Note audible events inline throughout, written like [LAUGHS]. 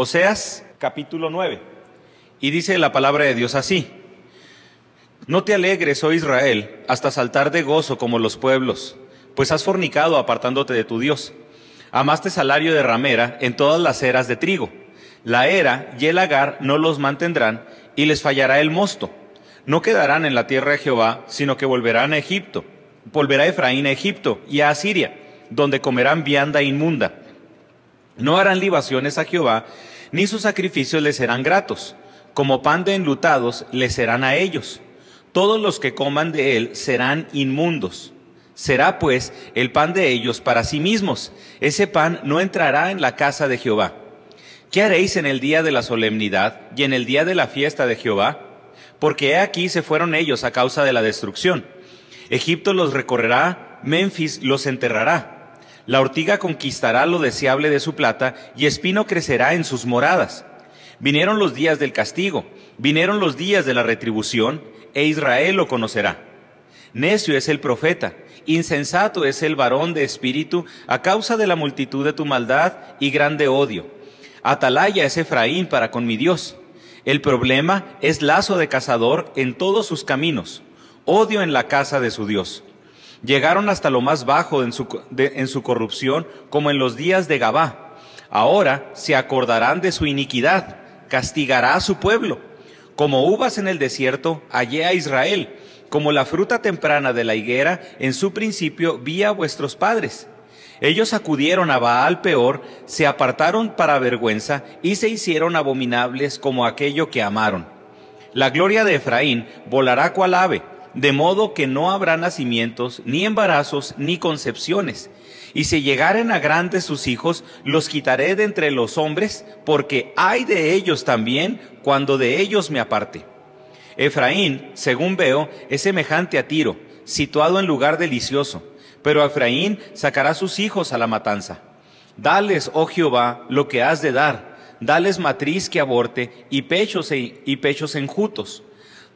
Oseas capítulo 9. Y dice la palabra de Dios así. No te alegres, oh Israel, hasta saltar de gozo como los pueblos, pues has fornicado apartándote de tu Dios. Amaste salario de ramera en todas las eras de trigo. La era y el agar no los mantendrán, y les fallará el mosto. No quedarán en la tierra de Jehová, sino que volverán a Egipto. Volverá Efraín a Egipto y a Asiria, donde comerán vianda inmunda. No harán libaciones a Jehová, ni sus sacrificios les serán gratos. Como pan de enlutados les serán a ellos. Todos los que coman de él serán inmundos. Será pues el pan de ellos para sí mismos. Ese pan no entrará en la casa de Jehová. ¿Qué haréis en el día de la solemnidad y en el día de la fiesta de Jehová? Porque he aquí se fueron ellos a causa de la destrucción. Egipto los recorrerá, Memphis los enterrará. La ortiga conquistará lo deseable de su plata y espino crecerá en sus moradas. Vinieron los días del castigo, vinieron los días de la retribución, e Israel lo conocerá. Necio es el profeta, insensato es el varón de espíritu a causa de la multitud de tu maldad y grande odio. Atalaya es Efraín para con mi Dios. El problema es lazo de cazador en todos sus caminos, odio en la casa de su Dios. Llegaron hasta lo más bajo en su, en su corrupción, como en los días de Gabá. Ahora se acordarán de su iniquidad, castigará a su pueblo. Como uvas en el desierto, hallé a Israel como la fruta temprana de la higuera, en su principio vi a vuestros padres. Ellos acudieron a Baal peor, se apartaron para vergüenza y se hicieron abominables como aquello que amaron. La gloria de Efraín volará cual ave, de modo que no habrá nacimientos, ni embarazos, ni concepciones. Y si llegaren a grandes sus hijos, los quitaré de entre los hombres, porque hay de ellos también cuando de ellos me aparte. Efraín, según veo, es semejante a Tiro, situado en lugar delicioso, pero Efraín sacará sus hijos a la matanza. Dales, oh Jehová, lo que has de dar, dales matriz que aborte y pechos, e, y pechos enjutos.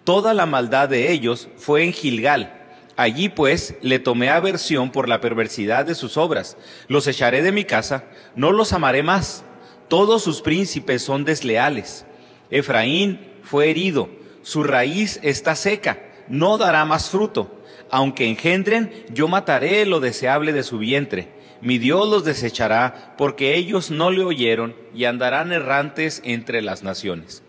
Toda la maldad de ellos fue en Gilgal. Allí pues le tomé aversión por la perversidad de sus obras. Los echaré de mi casa, no los amaré más. Todos sus príncipes son desleales. Efraín fue herido, su raíz está seca, no dará más fruto. Aunque engendren, yo mataré lo deseable de su vientre. Mi Dios los desechará, porque ellos no le oyeron y andarán errantes entre las naciones.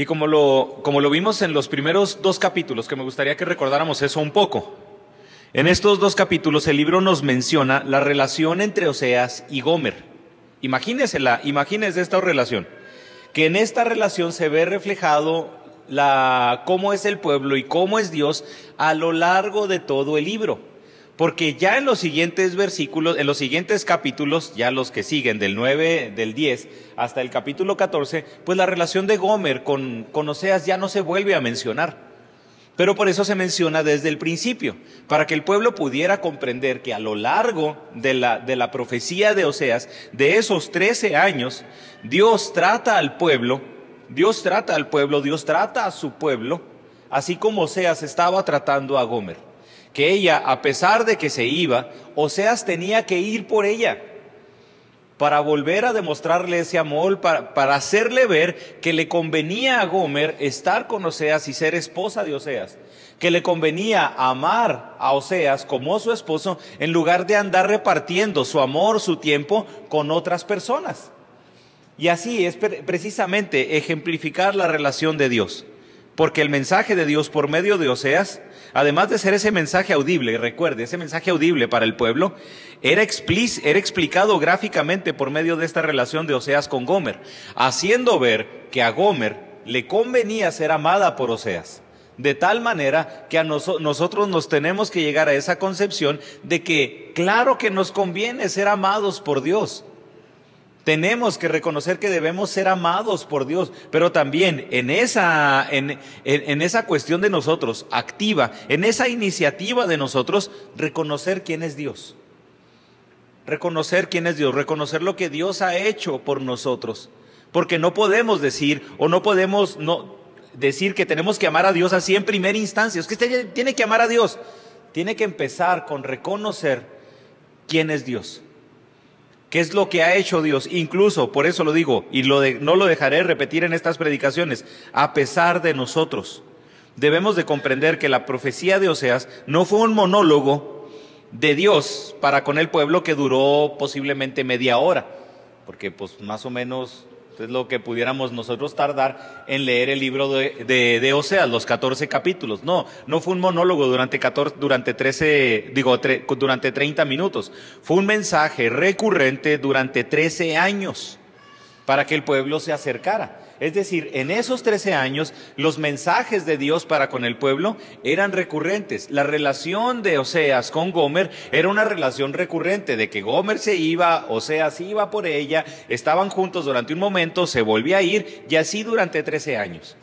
Y como lo, como lo vimos en los primeros dos capítulos, que me gustaría que recordáramos eso un poco. En estos dos capítulos el libro nos menciona la relación entre Oseas y Gomer. Imagínense, la, imagínense esta relación que en esta relación se ve reflejado la, cómo es el pueblo y cómo es Dios a lo largo de todo el libro. Porque ya en los siguientes versículos, en los siguientes capítulos, ya los que siguen del 9, del 10 hasta el capítulo 14, pues la relación de Gomer con, con Oseas ya no se vuelve a mencionar. Pero por eso se menciona desde el principio, para que el pueblo pudiera comprender que a lo largo de la, de la profecía de Oseas, de esos trece años, Dios trata al pueblo, Dios trata al pueblo, Dios trata a su pueblo, así como Oseas estaba tratando a Gomer. Que ella, a pesar de que se iba, Oseas tenía que ir por ella para volver a demostrarle ese amor, para, hacerle ver que le convenía a Gomer estar con Oseas y ser esposa de Oseas, que le convenía amar a Oseas como su esposo en lugar de andar repartiendo su amor, su tiempo con otras personas. Y así es precisamente ejemplificar la relación de Dios, porque el mensaje de Dios por medio de Oseas además de ser ese mensaje audible, recuerde, ese mensaje audible para el pueblo, era, era explicado gráficamente por medio de esta relación de Oseas con Gomer, haciendo ver que a Gomer le convenía ser amada por Oseas. De tal manera que a nosotros nos tenemos que llegar a esa concepción de que claro que nos conviene ser amados por Dios. Tenemos que reconocer que debemos ser amados por Dios, pero también en esa, en, esa cuestión de nosotros, activa, en esa iniciativa de nosotros, reconocer quién es Dios. Reconocer quién es Dios, reconocer lo que Dios ha hecho por nosotros. Porque no podemos decir o no podemos no, decir que tenemos que amar a Dios así en primera instancia. Es que usted tiene que amar a Dios. Tiene que empezar con reconocer quién es Dios ¿Qué es lo que ha hecho Dios? Incluso, por eso lo digo, y lo de, no lo dejaré repetir en estas predicaciones, a pesar de nosotros. Debemos de comprender que la profecía de Oseas no fue un monólogo de Dios para con el pueblo que duró posiblemente media hora, porque pues más o menos es lo que pudiéramos nosotros tardar en leer el libro de, de, los 14 capítulos. No, no fue un monólogo durante, 14, durante 13, digo, durante 30 minutos. Fue un mensaje recurrente durante 13 años para que el pueblo se acercara. Es decir, en esos 13 años los mensajes de Dios para con el pueblo eran recurrentes. La relación de Oseas con Gomer era una relación recurrente, de que Gomer se iba, Oseas iba por ella, estaban juntos durante un momento, se volvía a ir y así durante 13 años.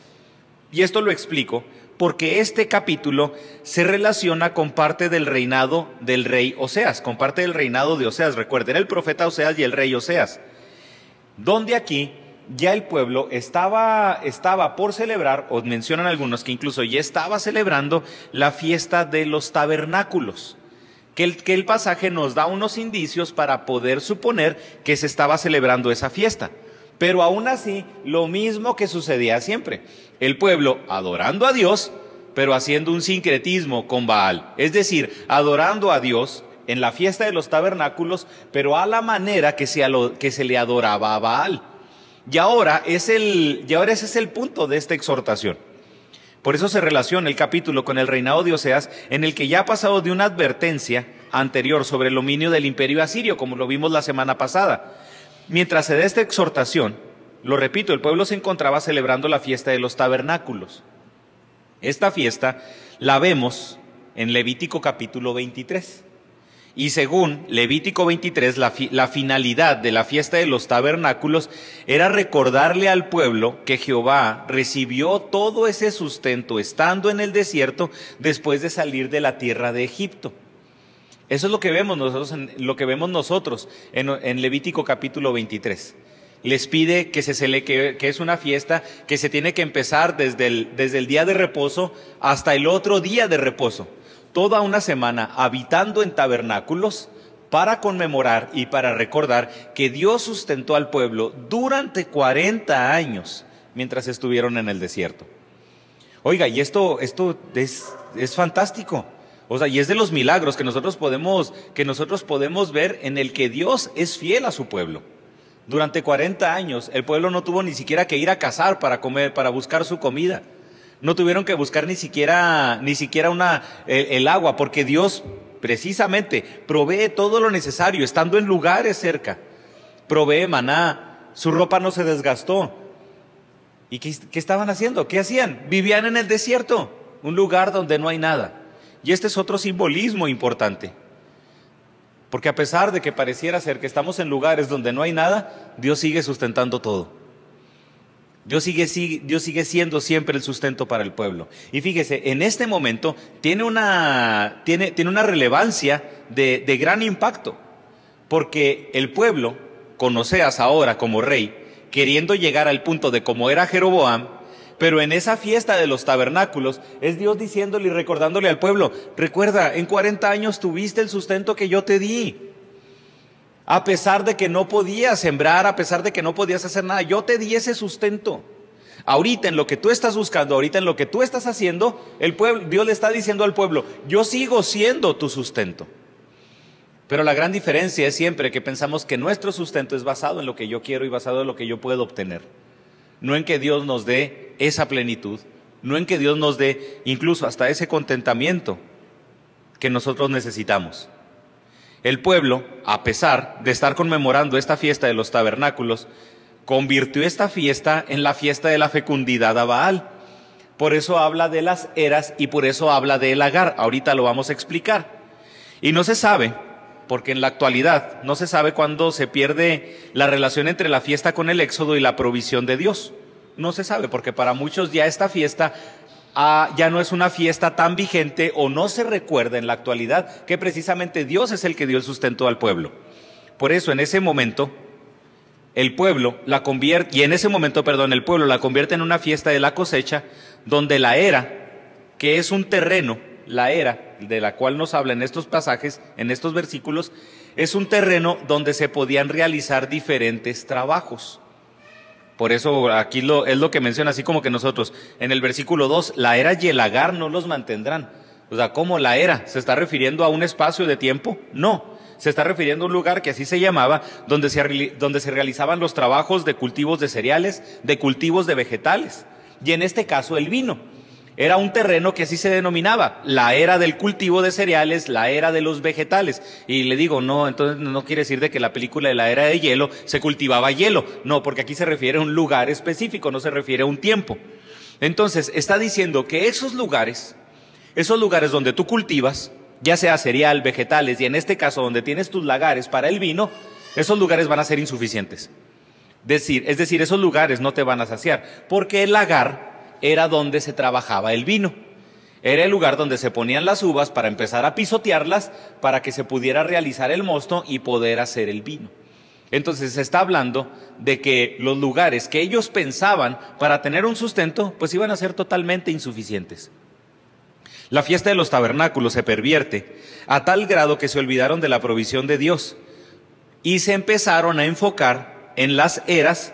Y esto lo explico porque este capítulo se relaciona con parte del reinado del rey Oseas, con parte del reinado de Oseas. Recuerden, el profeta Oseas y el rey Oseas. Donde aquí ya el pueblo estaba, estaba por celebrar, o mencionan algunos que incluso ya estaba celebrando la fiesta de los tabernáculos. Que el, que el pasaje nos da unos indicios para poder suponer que se estaba celebrando esa fiesta. Pero aún así, lo mismo que sucedía siempre. El pueblo adorando a Dios, pero haciendo un sincretismo con Baal. Es decir, adorando a Dios en la fiesta de los tabernáculos, pero a la manera que se, que se le adoraba a Baal. Y ahora, es el, y ahora ese es el punto de esta exhortación. Por eso se relaciona el capítulo con el reinado de Oseas, en el que ya ha pasado de una advertencia anterior sobre el dominio del imperio asirio, como lo vimos la semana pasada. Mientras se da esta exhortación, lo repito, el pueblo se encontraba celebrando la fiesta de los tabernáculos. Esta fiesta la vemos en Levítico capítulo 23. Y según Levítico 23, la, finalidad de la fiesta de los tabernáculos era recordarle al pueblo que Jehová recibió todo ese sustento estando en el desierto después de salir de la tierra de Egipto. Eso es lo que vemos nosotros en, lo que vemos nosotros en, Levítico capítulo 23. Les pide que, se, que, que es una fiesta que se tiene que empezar desde el, desde el día de reposo hasta el otro día de reposo toda una semana habitando en tabernáculos para conmemorar y para recordar que Dios sustentó al pueblo durante 40 años mientras estuvieron en el desierto. Oiga, y esto, esto es, es fantástico. O sea, y es de los milagros que nosotros podemos, que nosotros podemos ver en el que Dios es fiel a su pueblo. Durante 40 años el pueblo no tuvo ni siquiera que ir a cazar para comer, para buscar su comida. No tuvieron que buscar ni siquiera, ni siquiera una, el, agua, porque Dios precisamente provee todo lo necesario, estando en lugares cerca. Provee maná, su ropa no se desgastó. ¿Y qué, qué, estaban haciendo? ¿Qué hacían? Vivían en el desierto, un lugar donde no hay nada. Y este es otro simbolismo importante. Porque a pesar de que pareciera ser que estamos en lugares donde no hay nada, Dios sigue sustentando todo. Dios sigue, siendo siempre el sustento para el pueblo. Y fíjese, en este momento tiene una, relevancia de, de, gran impacto, porque el pueblo, con Oseas ahora como rey, queriendo llegar al punto de como era Jeroboam, pero en esa fiesta de los tabernáculos es Dios diciéndole y recordándole al pueblo, recuerda, en 40 años tuviste el sustento que yo te di. A pesar de que no podías sembrar, a pesar de que no podías hacer nada, yo te di ese sustento. Ahorita en lo que tú estás buscando, ahorita en lo que tú estás haciendo, el pueblo, Dios le está diciendo al pueblo, yo sigo siendo tu sustento. Pero la gran diferencia es siempre que pensamos que nuestro sustento es basado en lo que yo quiero y basado en lo que yo puedo obtener. No en que Dios nos dé esa plenitud, no en que Dios nos dé incluso hasta ese contentamiento que nosotros necesitamos. El pueblo, a pesar de estar conmemorando esta fiesta de los tabernáculos, convirtió esta fiesta en la fiesta de la fecundidad a Baal. Por eso habla de las eras y por eso habla del agar. Ahorita lo vamos a explicar. Y no se sabe, porque en la actualidad no se sabe cuándo se pierde la relación entre la fiesta con el éxodo y la provisión de Dios. No se sabe, porque para muchos ya esta fiesta Ya no es una fiesta tan vigente o no se recuerda en la actualidad que precisamente Dios es el que dio el sustento al pueblo. Por eso en ese momento el pueblo la convierte, y en ese momento, perdón, el pueblo la convierte en una fiesta de la cosecha donde la era, que es un terreno, la era de la cual nos habla en estos pasajes, en estos versículos, es un terreno donde se podían realizar diferentes trabajos. Por eso aquí lo, es lo que menciona, así como que nosotros, en el versículo 2, la era y el lagar no los mantendrán. O sea, ¿cómo la era? ¿Se está refiriendo a un espacio de tiempo? No. Se está refiriendo a un lugar que así se llamaba, donde se, donde se realizaban los trabajos de cultivos de cereales, de cultivos de vegetales. Y en este caso el vino. Era un terreno que así se denominaba, la era del cultivo de cereales, la era de los vegetales. Y le digo, no, entonces no quiere decir de que la película de la era de hielo se cultivaba hielo. No, porque aquí se refiere a un lugar específico, no se refiere a un tiempo. Entonces, está diciendo que esos lugares, esos lugares donde tú cultivas, ya sea cereal, vegetales, y en este caso donde tienes tus lagares para el vino, esos lugares van a ser insuficientes. Decir, es decir, esos lugares no te van a saciar, porque el lagar era donde se trabajaba el vino. Era el lugar donde se ponían las uvas para empezar a pisotearlas para que se pudiera realizar el mosto y poder hacer el vino. Entonces se está hablando de que los lugares que ellos pensaban para tener un sustento, pues iban a ser totalmente insuficientes. La fiesta de los tabernáculos se pervierte a tal grado que se olvidaron de la provisión de Dios y se empezaron a enfocar en las eras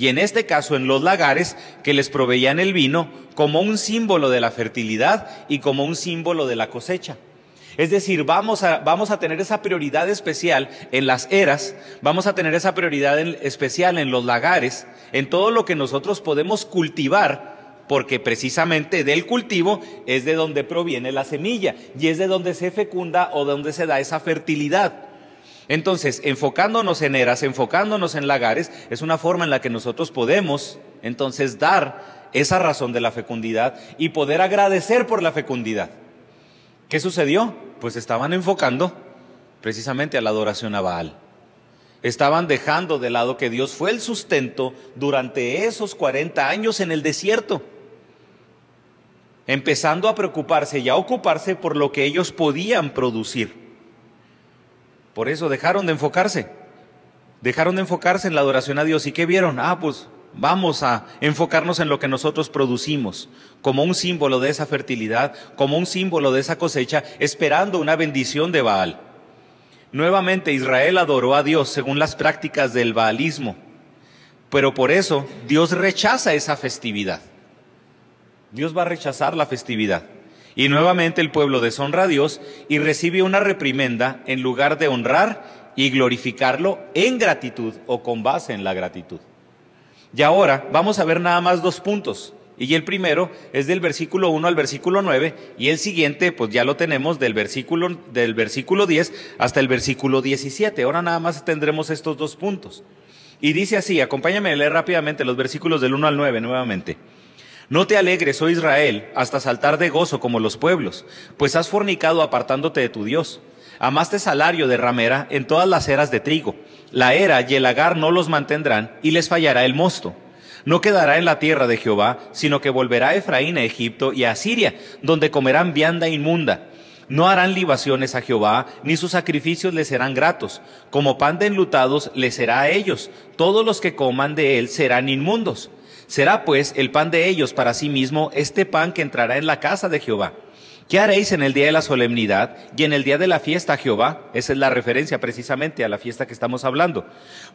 y en este caso en los lagares que les proveían el vino como un símbolo de la fertilidad y como un símbolo de la cosecha. Es decir, vamos a, vamos a tener esa prioridad especial en las eras, vamos a tener esa prioridad especial en los lagares, en todo lo que nosotros podemos cultivar, porque precisamente del cultivo es de donde proviene la semilla y es de donde se fecunda o de donde se da esa fertilidad. Entonces, enfocándonos en eras, enfocándonos en lagares, es una forma en la que nosotros podemos entonces dar esa razón de la fecundidad y poder agradecer por la fecundidad. ¿Qué sucedió? Pues estaban enfocando precisamente a la adoración a Baal. Estaban dejando de lado que Dios fue el sustento durante esos 40 años en el desierto, empezando a preocuparse y a ocuparse por lo que ellos podían producir. Por eso dejaron de enfocarse. Dejaron de enfocarse en la adoración a Dios. ¿Y qué vieron? Ah, pues vamos a enfocarnos en lo que nosotros producimos, como un símbolo de esa fertilidad, como un símbolo de esa cosecha, esperando una bendición de Baal. Nuevamente Israel adoró a Dios según las prácticas del baalismo, pero por eso Dios rechaza esa festividad. Dios va a rechazar la festividad. Y nuevamente el pueblo deshonra a Dios y recibe una reprimenda en lugar de honrar y glorificarlo en gratitud o con base en la gratitud. Y ahora vamos a ver nada más dos puntos. Y el primero es del versículo 1 al versículo 9 y el siguiente pues ya lo tenemos del versículo, del versículo 10 hasta el versículo 17. Ahora nada más tendremos estos dos puntos. Y dice así, acompáñame a leer rápidamente los versículos del 1 al 9 nuevamente. No te alegres, oh Israel, hasta saltar de gozo como los pueblos, pues has fornicado apartándote de tu Dios. Amaste salario de ramera en todas las eras de trigo. La era y el lagar no los mantendrán, y les fallará el mosto. No quedará en la tierra de Jehová, sino que volverá Efraín a Egipto y a Siria, donde comerán vianda inmunda. No harán libaciones a Jehová, ni sus sacrificios les serán gratos. Como pan de enlutados les será a ellos. Todos los que coman de él serán inmundos. Será pues el pan de ellos para sí mismo este pan que entrará en la casa de Jehová. ¿Qué haréis en el día de la solemnidad y en el día de la fiesta Jehová? Esa es la referencia precisamente a la fiesta que estamos hablando.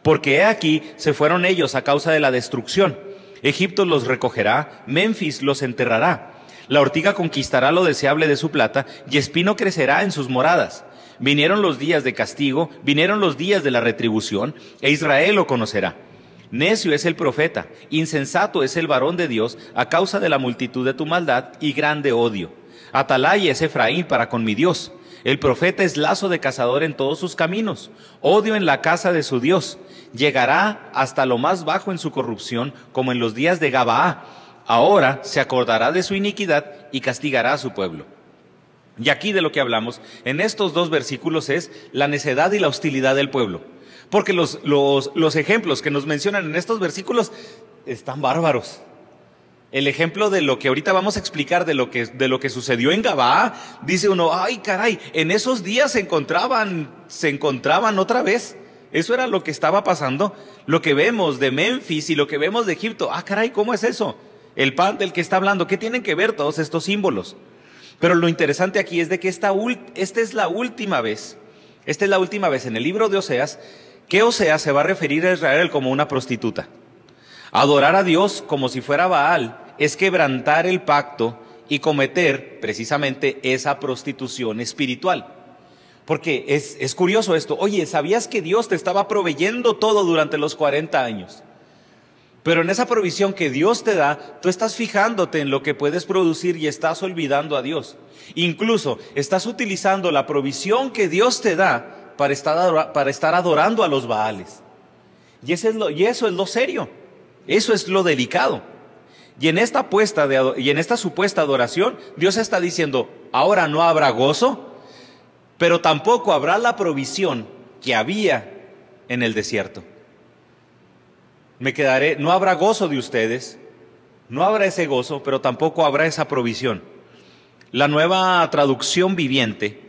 Porque he aquí se fueron ellos a causa de la destrucción. Egipto los recogerá, Memphis los enterrará. La ortiga conquistará lo deseable de su plata y espino crecerá en sus moradas. Vinieron los días de castigo, vinieron los días de la retribución, e Israel lo conocerá. Necio es el profeta, insensato es el varón de Dios a causa de la multitud de tu maldad y grande odio. Atalaya es Efraín para con mi Dios. El profeta es lazo de cazador en todos sus caminos, odio en la casa de su Dios. Llegará hasta lo más bajo en su corrupción, como en los días de Gabaá. Ahora se acordará de su iniquidad y castigará a su pueblo. Y aquí de lo que hablamos en estos dos versículos es la necedad y la hostilidad del pueblo. Porque los, los, ejemplos que nos mencionan en estos versículos están bárbaros. El ejemplo de lo que ahorita vamos a explicar de lo que, de lo que sucedió en Gabá, dice uno, ay caray, en esos días se encontraban, se encontraban otra vez. Eso era lo que estaba pasando. Lo que vemos de Memphis y lo que vemos de Egipto. Ah, caray, ¿cómo es eso? El pan del que está hablando. ¿Qué tienen que ver todos estos símbolos? Pero lo interesante aquí es de que esta, esta es la última vez Esta es la última vez en el libro de Oseas que Oseas se va a referir a Israel como una prostituta. Adorar a Dios como si fuera Baal es quebrantar el pacto y cometer precisamente esa prostitución espiritual. Porque es, es, curioso esto. Oye, ¿sabías que Dios te estaba proveyendo todo durante los 40 años? Pero en esa provisión que Dios te da, tú estás fijándote en lo que puedes producir y estás olvidando a Dios. Incluso estás utilizando la provisión que Dios te da para estar, para estar adorando a los Baales. Y, es lo, y eso es lo serio. Eso es lo delicado. Y en esta puesta de, y en esta supuesta adoración, Dios está diciendo, ahora no habrá gozo, pero tampoco habrá la provisión que había en el desierto. Me quedaré, no habrá gozo de ustedes, no habrá ese gozo, pero tampoco habrá esa provisión. La nueva traducción viviente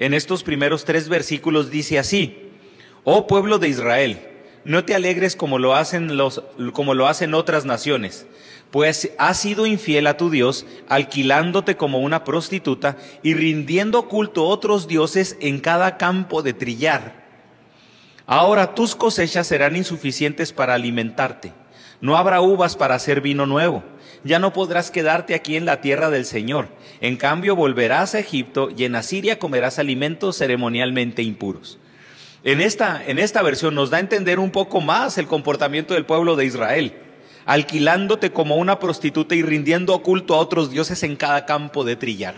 en estos primeros tres versículos dice así, oh pueblo de Israel, no te alegres como lo hacen, los, como lo hacen otras naciones, pues has sido infiel a tu Dios, alquilándote como una prostituta y rindiendo culto a otros dioses en cada campo de trillar. Ahora tus cosechas serán insuficientes para alimentarte. No habrá uvas para hacer vino nuevo. Ya no podrás quedarte aquí en la tierra del Señor. En cambio volverás a Egipto y en Asiria comerás alimentos ceremonialmente impuros. En esta, en esta versión nos da a entender un poco más el comportamiento del pueblo de Israel alquilándote como una prostituta y rindiendo culto a otros dioses en cada campo de trillar.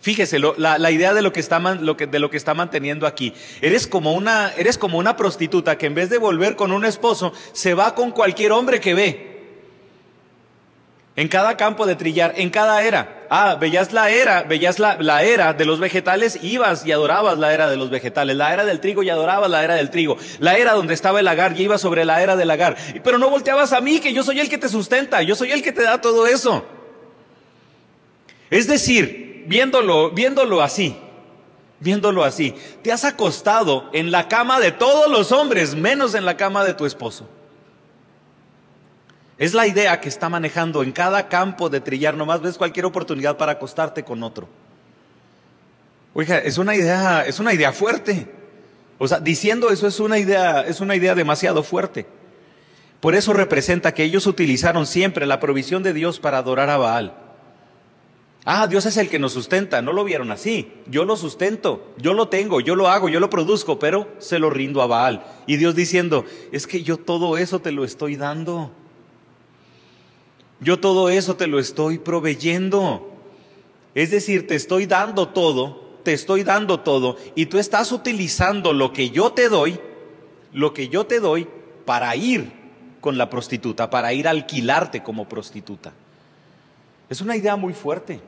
Fíjese la, idea de lo, que está, lo que, de lo que está manteniendo aquí. Eres como, una, eres como una prostituta que en vez de volver con un esposo, se va con cualquier hombre que ve en cada campo de trillar, en cada era. Ah, veías la era, veías la, la, era de los vegetales, ibas y adorabas la era de los vegetales. La era del trigo y adorabas la era del trigo. La era donde estaba el lagar y ibas sobre la era del lagar. Pero no volteabas a mí, que yo soy el que te sustenta, yo soy el que te da todo eso. Es decir, viéndolo, viéndolo así, viéndolo así, te has acostado en la cama de todos los hombres, menos en la cama de tu esposo. Es la idea que está manejando en cada campo de trillar, nomás ves cualquier oportunidad para acostarte con otro. Oiga, es una idea, es una idea fuerte. O sea, diciendo eso es una idea, es una idea demasiado fuerte. Por eso representa que ellos utilizaron siempre la provisión de Dios para adorar a Baal. Ah, Dios es el que nos sustenta, no lo vieron así. Yo lo sustento, yo lo tengo, yo lo hago, yo lo produzco, pero se lo rindo a Baal. Y Dios diciendo, es que yo todo eso te lo estoy dando. Yo todo eso te lo estoy proveyendo. Es decir, te estoy dando todo, te estoy dando todo, y tú estás utilizando lo que yo te doy, lo que yo te doy para ir con la prostituta, para ir a alquilarte como prostituta. Es una idea muy fuerte.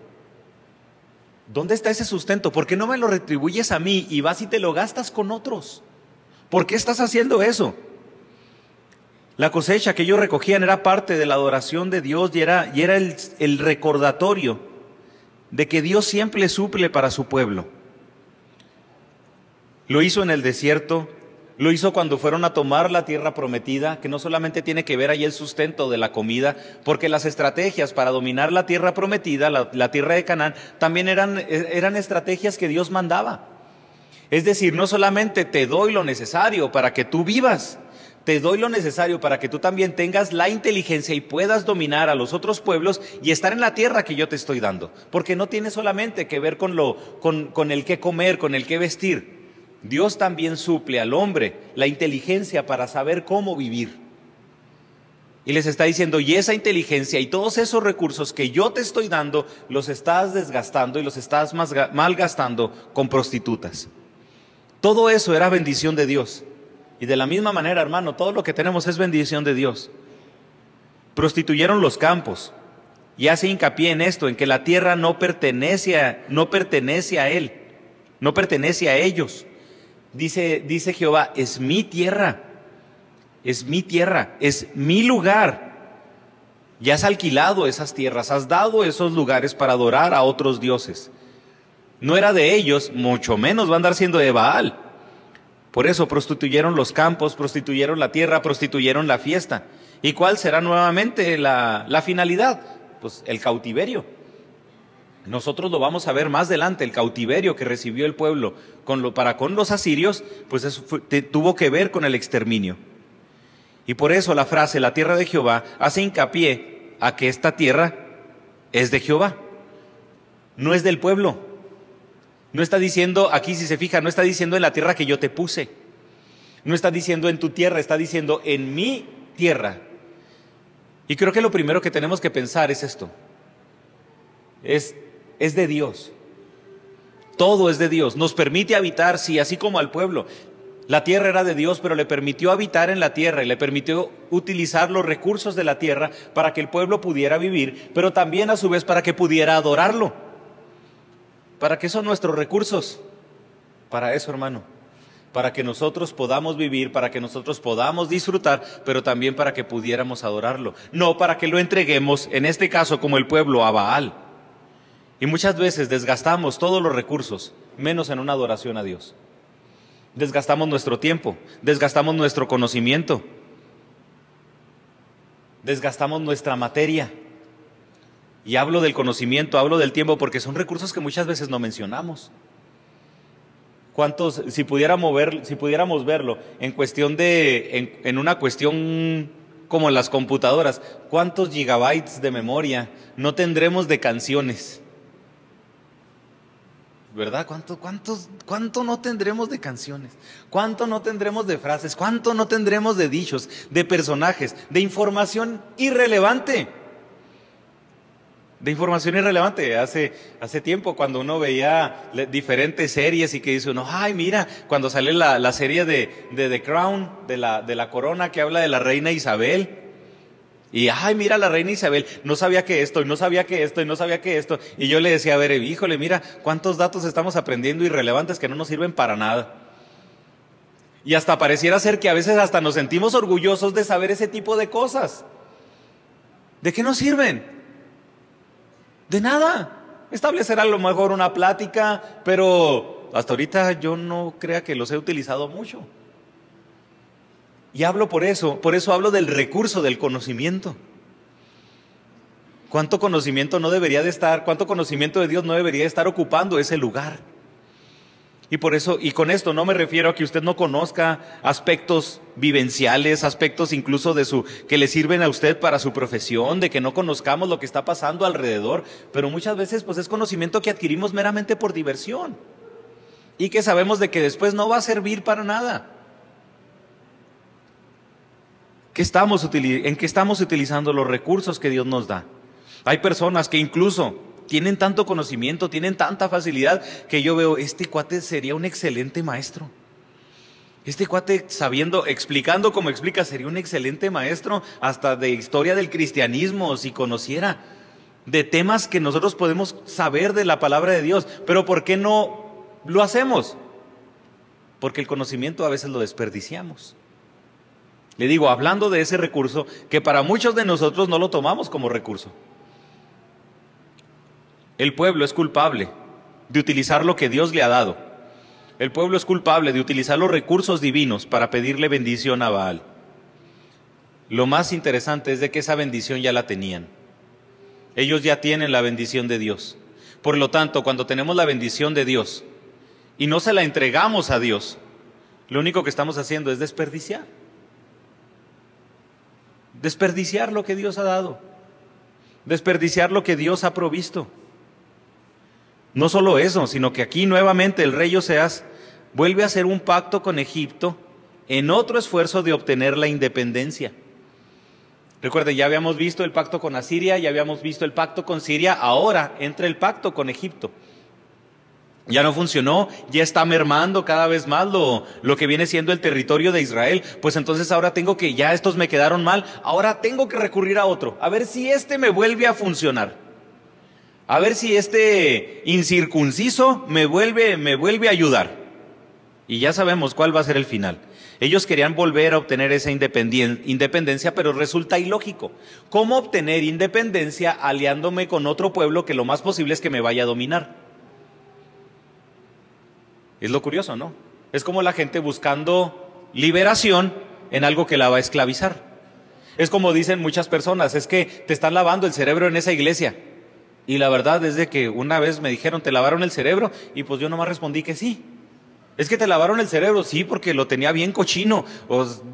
¿Dónde está ese sustento? ¿Por qué no me lo retribuyes a mí y vas y te lo gastas con otros? ¿Por qué estás haciendo eso? La cosecha que ellos recogían era parte de la adoración de Dios y era, el, recordatorio de que Dios siempre suple para su pueblo. Lo hizo en el desierto, lo hizo cuando fueron a tomar la tierra prometida, que no solamente tiene que ver ahí el sustento de la comida, porque las estrategias para dominar la tierra prometida, la, tierra de Canaán, también eran, eran estrategias que Dios mandaba. Es decir, no solamente te doy lo necesario para que tú vivas, te doy lo necesario para que tú también tengas la inteligencia y puedas dominar a los otros pueblos y estar en la tierra que yo te estoy dando. Porque no tiene solamente que ver con, lo, con, con el qué comer, con el qué vestir. Dios también suple al hombre la inteligencia para saber cómo vivir. Y les está diciendo, y esa inteligencia y todos esos recursos que yo te estoy dando, los estás desgastando y los estás malgastando con prostitutas. Todo eso era bendición de Dios. Y de la misma manera, hermano, todo lo que tenemos es bendición de Dios. Prostituyeron los campos. Y hace hincapié en esto, en que la tierra no pertenece a, no pertenece a Él, no pertenece a ellos. Dice, dice Jehová, es mi tierra, es mi tierra, es mi lugar. Ya has alquilado esas tierras, has dado esos lugares para adorar a otros dioses. No era de ellos, mucho menos va a andar siendo de Baal. Por eso prostituyeron los campos, prostituyeron la tierra, prostituyeron la fiesta. ¿Y cuál será nuevamente la, finalidad? Pues el cautiverio. nosotros lo vamos a ver más adelante, el cautiverio que recibió el pueblo con lo, para con los asirios, pues eso tuvo que ver con el exterminio. Y por eso la frase la tierra de Jehová hace hincapié a que esta tierra es de Jehová, no es del pueblo. No está diciendo, aquí si se fija, no está diciendo en la tierra que yo te puse. No está diciendo en tu tierra, está diciendo en mi tierra. Y creo que lo primero que tenemos que pensar es esto. Es, es de Dios. Todo es de Dios. Nos permite habitar, sí, así como al pueblo. La tierra era de Dios, pero le permitió habitar en la tierra y le permitió utilizar los recursos de la tierra para que el pueblo pudiera vivir, pero también a su vez para que pudiera adorarlo. ¿Para qué son nuestros recursos? Para eso, hermano. Para que nosotros podamos vivir, para que nosotros podamos disfrutar, pero también para que pudiéramos adorarlo. No para que lo entreguemos, en este caso como el pueblo, a Baal. Y muchas veces desgastamos todos los recursos, menos en una adoración a Dios. Desgastamos nuestro tiempo, desgastamos nuestro conocimiento, desgastamos nuestra materia. Y hablo del conocimiento, hablo del tiempo, porque son recursos que muchas veces no mencionamos. ¿Cuántos, si pudiéramos, ver, si pudiéramos verlo en cuestión de, en una cuestión como en las computadoras, cuántos gigabytes de memoria no tendremos de canciones? ¿verdad? ¿Cuánto, cuántos, ¿Cuánto no tendremos de canciones? ¿Cuánto no tendremos de frases? ¿Cuánto no tendremos de dichos, de personajes, de información irrelevante? De información irrelevante. Hace, hace tiempo cuando uno veía diferentes series y que dice uno, ay, mira, cuando sale la, la serie de, de, The Crown, de la, de la corona que habla de la reina Isabel, y, ay, mira la reina Isabel, no sabía que esto, y no sabía que esto, y no sabía que esto. Y yo le decía, a ver, híjole, mira cuántos datos estamos aprendiendo irrelevantes que no nos sirven para nada. Y hasta pareciera ser que a veces hasta nos sentimos orgullosos de saber ese tipo de cosas. ¿De qué nos sirven? De nada. Establecer a lo mejor una plática, pero hasta ahorita yo no crea que los he utilizado mucho. Y hablo por eso, por eso hablo del recurso del conocimiento. ¿Cuánto conocimiento no debería de estar, cuánto conocimiento de Dios no debería estar ocupando ese lugar? Y por eso, y con esto no me refiero a que usted no conozca aspectos vivenciales, aspectos incluso de su, que le sirven a usted para su profesión, de que no conozcamos lo que está pasando alrededor, pero muchas veces pues es conocimiento que adquirimos meramente por diversión y que sabemos de que después no va a servir para nada ¿En qué estamos utilizando los recursos que Dios nos da? Hay personas que incluso tienen tanto conocimiento, tienen tanta facilidad, que yo veo, este cuate sería un excelente maestro. Este cuate, sabiendo, explicando como explica, sería un excelente maestro hasta de historia del cristianismo, si conociera de temas que nosotros podemos saber de la palabra de Dios. Pero ¿por qué no lo hacemos? Porque el conocimiento a veces lo desperdiciamos. Le digo, hablando de ese recurso, que para muchos de nosotros no lo tomamos como recurso. El pueblo es culpable de utilizar lo que Dios le ha dado. El pueblo es culpable de utilizar los recursos divinos para pedirle bendición a Baal. Lo más interesante es de que esa bendición ya la tenían. Ellos ya tienen la bendición de Dios. Por lo tanto, cuando tenemos la bendición de Dios y no se la entregamos a Dios, lo único que estamos haciendo es desperdiciar desperdiciar lo que Dios ha dado, desperdiciar lo que Dios ha provisto. No solo eso, sino que aquí nuevamente el rey Oseas vuelve a hacer un pacto con Egipto en otro esfuerzo de obtener la independencia. Recuerde, ya habíamos visto el pacto con Asiria, ya habíamos visto el pacto con Siria, ahora entra el pacto con Egipto. Ya no funcionó, ya está mermando cada vez más lo, lo, que viene siendo el territorio de Israel, pues entonces ahora tengo que, ya estos me quedaron mal, ahora tengo que recurrir a otro, a ver si este me vuelve a funcionar, a ver si este incircunciso me vuelve, me vuelve a ayudar. Y ya sabemos cuál va a ser el final. Ellos querían volver a obtener esa independencia, pero resulta ilógico. ¿Cómo obtener independencia aliándome con otro pueblo que lo más posible es que me vaya a dominar? Es lo curioso, ¿no? Es como la gente buscando liberación en algo que la va a esclavizar. Es como dicen muchas personas, es que te están lavando el cerebro en esa iglesia. Y la verdad es de que una vez me dijeron, ¿te lavaron el cerebro? Y pues yo nomás respondí que sí. Es que te lavaron el cerebro, sí, porque lo tenía bien cochino.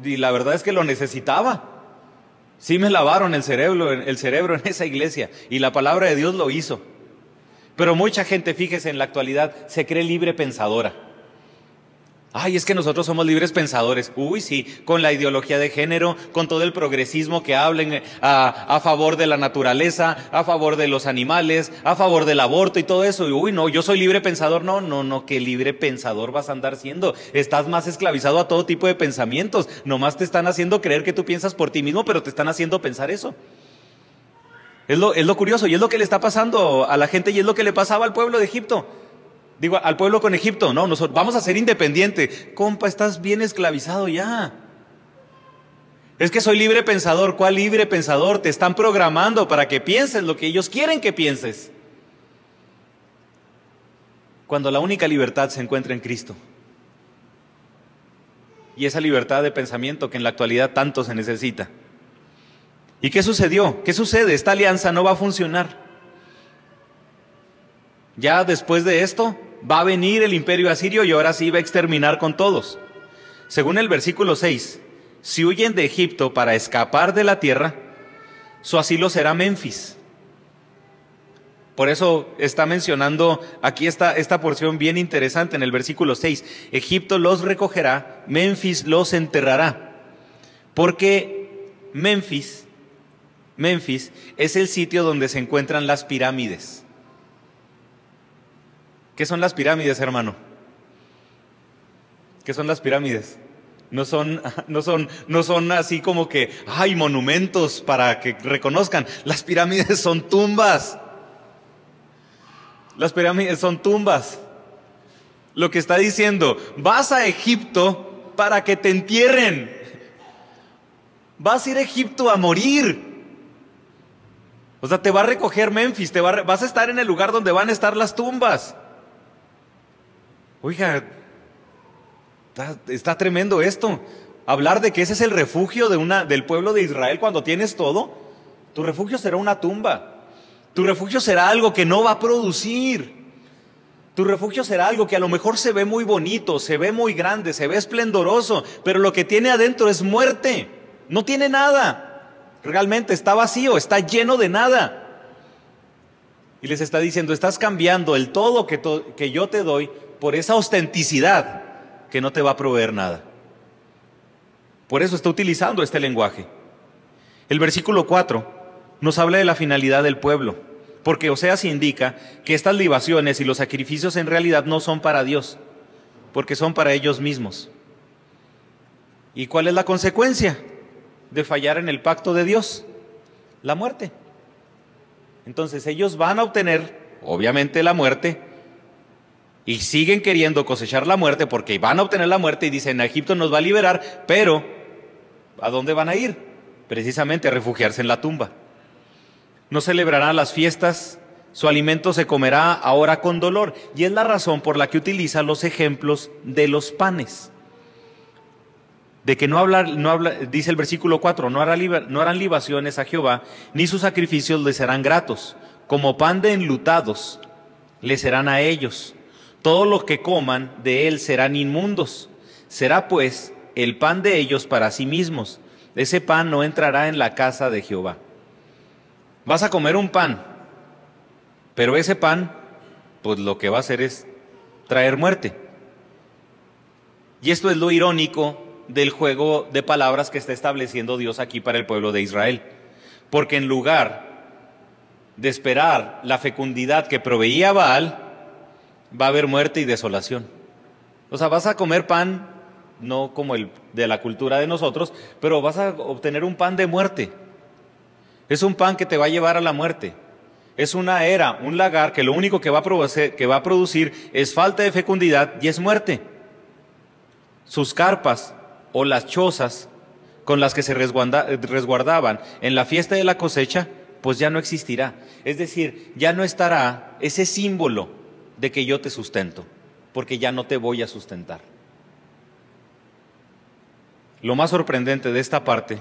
y la verdad es que lo necesitaba. Sí me lavaron el cerebro, el cerebro en esa iglesia. Y la palabra de Dios lo hizo. Pero mucha gente, fíjese, en la actualidad se cree libre pensadora. Ay, es que nosotros somos libres pensadores. Uy, sí, con la ideología de género, con todo el progresismo que hablen eh, a, favor de la naturaleza, a favor de los animales, a favor del aborto y todo eso. uy, no, yo soy libre pensador. No, no, no, qué libre pensador vas a andar siendo. Estás más esclavizado a todo tipo de pensamientos. Nomás te están haciendo creer que tú piensas por ti mismo, pero te están haciendo pensar eso. Es lo, es lo curioso y es lo que le está pasando a la gente y es lo que le pasaba al pueblo de Egipto. Digo, al pueblo con Egipto, no, nosotros vamos a ser independiente. Compa, estás bien esclavizado ya. Es que soy libre pensador. ¿Cuál libre pensador? Te están programando para que pienses lo que ellos quieren que pienses. Cuando la única libertad se encuentra en Cristo. Y esa libertad de pensamiento que en la actualidad tanto se necesita. ¿Y qué sucedió? ¿Qué sucede? Esta alianza no va a funcionar. Ya después de esto, va a venir el imperio asirio y ahora sí va a exterminar con todos. Según el versículo 6, si huyen de Egipto para escapar de la tierra, su asilo será Memphis. Por eso está mencionando aquí esta, esta porción bien interesante en el versículo 6. Egipto los recogerá, Memphis los enterrará. Porque Memphis, Memphis es el sitio donde se encuentran las pirámides. ¿Qué son las pirámides, hermano? ¿Qué son las pirámides? No son, [LAUGHS] no son, no son así como que hay monumentos para que reconozcan. Las pirámides son tumbas. Las pirámides son tumbas. Lo que está diciendo, vas a Egipto para que te entierren. Vas a ir a Egipto a morir. O sea, te va a recoger Memphis, te vas a estar en el lugar donde van a estar las tumbas. Oiga, está, tremendo esto. Hablar de que ese es el refugio de una, del pueblo de Israel cuando tienes todo. Tu refugio será una tumba. Tu refugio será algo que no va a producir. Tu refugio será algo que a lo mejor se ve muy bonito, se ve muy grande, se ve esplendoroso, pero lo que tiene adentro es muerte. No tiene nada. Realmente está vacío, está lleno de nada. Y les está diciendo, estás cambiando el todo que, que yo te doy por esa ostenticidad que no te va a proveer nada. Por eso está utilizando este lenguaje. El versículo 4 nos habla de la finalidad del pueblo, porque Oseas indica que estas libaciones y los sacrificios en realidad no son para Dios, porque son para ellos mismos. ¿Y cuál es la consecuencia de fallar en el pacto de Dios? La muerte. Entonces ellos van a obtener, obviamente, la muerte y siguen queriendo cosechar la muerte porque van a obtener la muerte y dicen, Egipto nos va a liberar, pero ¿a dónde van a ir? Precisamente a refugiarse en la tumba. No celebrarán las fiestas, su alimento se comerá ahora con dolor. Y es la razón por la que utiliza los ejemplos de los panes. De que no hablar, no habla, dice el versículo 4, no, no harán libaciones a Jehová, ni sus sacrificios les serán gratos. Como pan de enlutados le serán a ellos todo lo que coman de él serán inmundos. Será pues el pan de ellos para sí mismos. Ese pan no entrará en la casa de Jehová. Vas a comer un pan, pero ese pan, pues lo que va a hacer es traer muerte. Y esto es lo irónico del juego de palabras que está estableciendo Dios aquí para el pueblo de Israel. Porque en lugar de esperar la fecundidad que proveía Baal, va a haber muerte y desolación. O sea, vas a comer pan, no como el de la cultura de nosotros, pero vas a obtener un pan de muerte. Es un pan que te va a llevar a la muerte. Es una era, un lagar que lo único que va a producir, es falta de fecundidad y es muerte. Sus carpas o las chozas con las que se resguardaban en la fiesta de la cosecha, pues ya no existirá. Es decir, ya no estará ese símbolo de que yo te sustento, porque ya no te voy a sustentar. Lo más sorprendente de esta parte,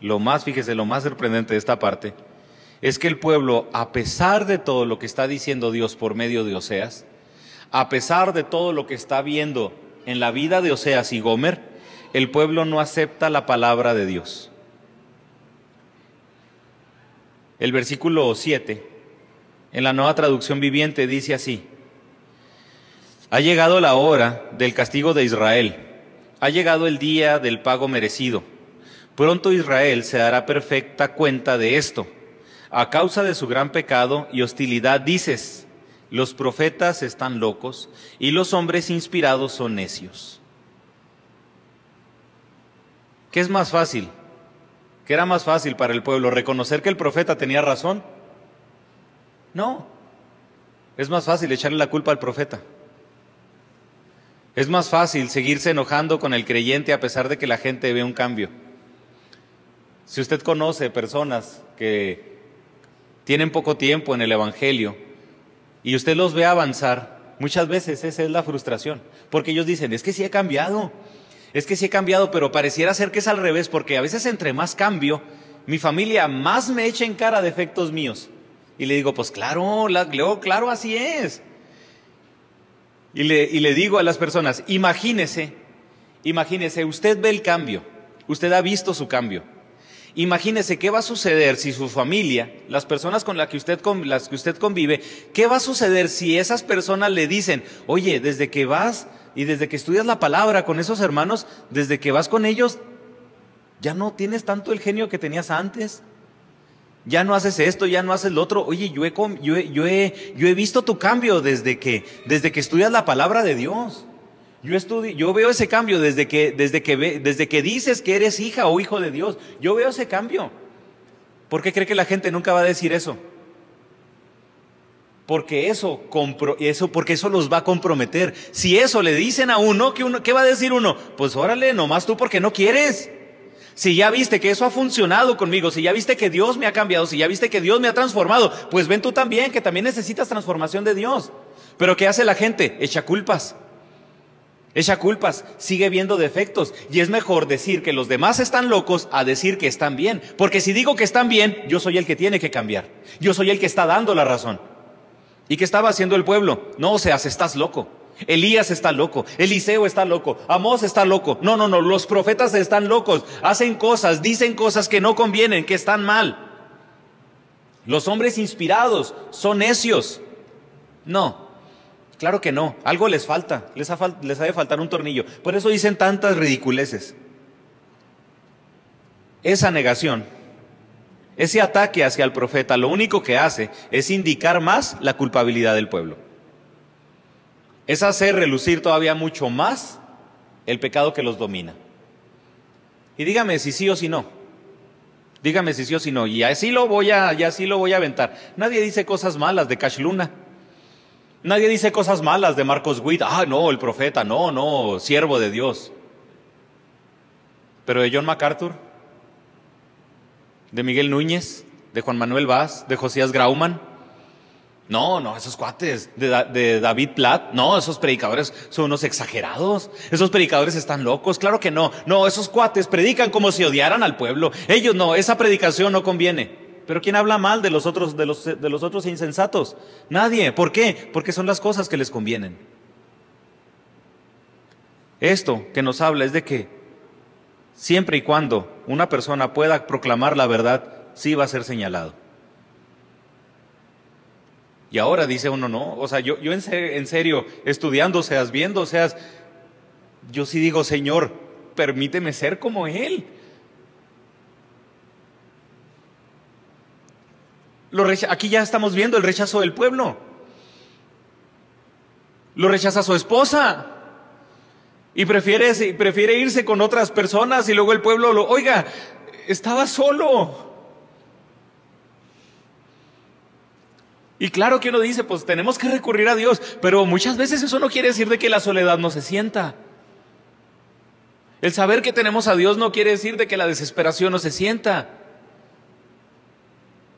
lo más, fíjese, lo más sorprendente de esta parte, es que el pueblo, a pesar de todo lo que está diciendo Dios por medio de Oseas, a pesar de todo lo que está viendo en la vida de Oseas y Gomer, el pueblo no acepta la palabra de Dios. El versículo 7, en la nueva traducción viviente, dice así, ha llegado la hora del castigo de Israel, ha llegado el día del pago merecido. Pronto Israel se dará perfecta cuenta de esto. A causa de su gran pecado y hostilidad dices, los profetas están locos y los hombres inspirados son necios. ¿Qué es más fácil? ¿Qué era más fácil para el pueblo? ¿Reconocer que el profeta tenía razón? No. Es más fácil echarle la culpa al profeta. Es más fácil seguirse enojando con el creyente a pesar de que la gente ve un cambio. Si usted conoce personas que tienen poco tiempo en el Evangelio y usted los ve avanzar, muchas veces esa es la frustración, porque ellos dicen, es que sí he cambiado, es que sí he cambiado, pero pareciera ser que es al revés, porque a veces entre más cambio, mi familia más me echa en cara defectos míos. Y le digo, pues claro, claro, así es. Y le, y le digo a las personas, imagínese, imagínese, usted ve el cambio, usted ha visto su cambio. Imagínese qué va a suceder si su familia, las personas con las que, usted, las que usted convive, qué va a suceder si esas personas le dicen, oye, desde que vas y desde que estudias la palabra con esos hermanos, desde que vas con ellos, ya no tienes tanto el genio que tenías antes ya no haces esto, ya no haces lo otro. Oye, yo he, visto tu cambio desde que, estudias la palabra de Dios. Yo, estudio, yo veo ese cambio desde que, desde, que dices que eres hija o hijo de Dios. Yo veo ese cambio. ¿Por qué cree que la gente nunca va a decir eso? Porque eso, eso, porque eso los va a comprometer. Si eso le dicen a uno, ¿qué, uno, ¿qué va a decir uno? Pues órale, nomás tú porque no quieres. Si ya viste que eso ha funcionado conmigo, si ya viste que Dios me ha cambiado, si ya viste que Dios me ha transformado, pues ven tú también, que también necesitas transformación de Dios. Pero ¿qué hace la gente? Echa culpas. Echa culpas, sigue viendo defectos. Y es mejor decir que los demás están locos a decir que están bien. Porque si digo que están bien, yo soy el que tiene que cambiar. Yo soy el que está dando la razón. ¿Y qué estaba haciendo el pueblo? No, o sea, estás loco. Elías está loco, Eliseo está loco, Amós está loco. No, no, no, los profetas están locos, hacen cosas, dicen cosas que no convienen, que están mal. Los hombres inspirados son necios. No, claro que no, algo les falta, les ha, les de faltar un tornillo. Por eso dicen tantas ridiculeces. Esa negación, ese ataque hacia el profeta, lo único que hace es indicar más la culpabilidad del pueblo es hacer relucir todavía mucho más el pecado que los domina. Y dígame si sí o si no. Dígame si sí o si no. Y así lo voy a, y así lo voy a aventar. Nadie dice cosas malas de Cash Luna. Nadie dice cosas malas de Marcos Witt. Ah, no, el profeta, no, no, siervo de Dios. Pero de John MacArthur, de Miguel Núñez, de Juan Manuel Vaz, de Josías Grauman, no, no, esos cuates de, David Platt, no, esos predicadores son unos exagerados. Esos predicadores están locos, claro que no. No, esos cuates predican como si odiaran al pueblo. Ellos no, esa predicación no conviene. Pero ¿quién habla mal de los otros, de los, de los otros insensatos? Nadie. ¿Por qué? Porque son las cosas que les convienen. Esto que nos habla es de que siempre y cuando una persona pueda proclamar la verdad, sí va a ser señalado. Y ahora dice uno, no, o sea, yo, yo en, serio, estudiando, seas viendo, seas, yo sí digo, Señor, permíteme ser como Él. Lo aquí ya estamos viendo el rechazo del pueblo. Lo rechaza su esposa. Y prefiere, prefiere irse con otras personas y luego el pueblo lo, oiga, estaba solo. Y claro que uno dice, pues tenemos que recurrir a Dios, pero muchas veces eso no quiere decir de que la soledad no se sienta. El saber que tenemos a Dios no quiere decir de que la desesperación no se sienta.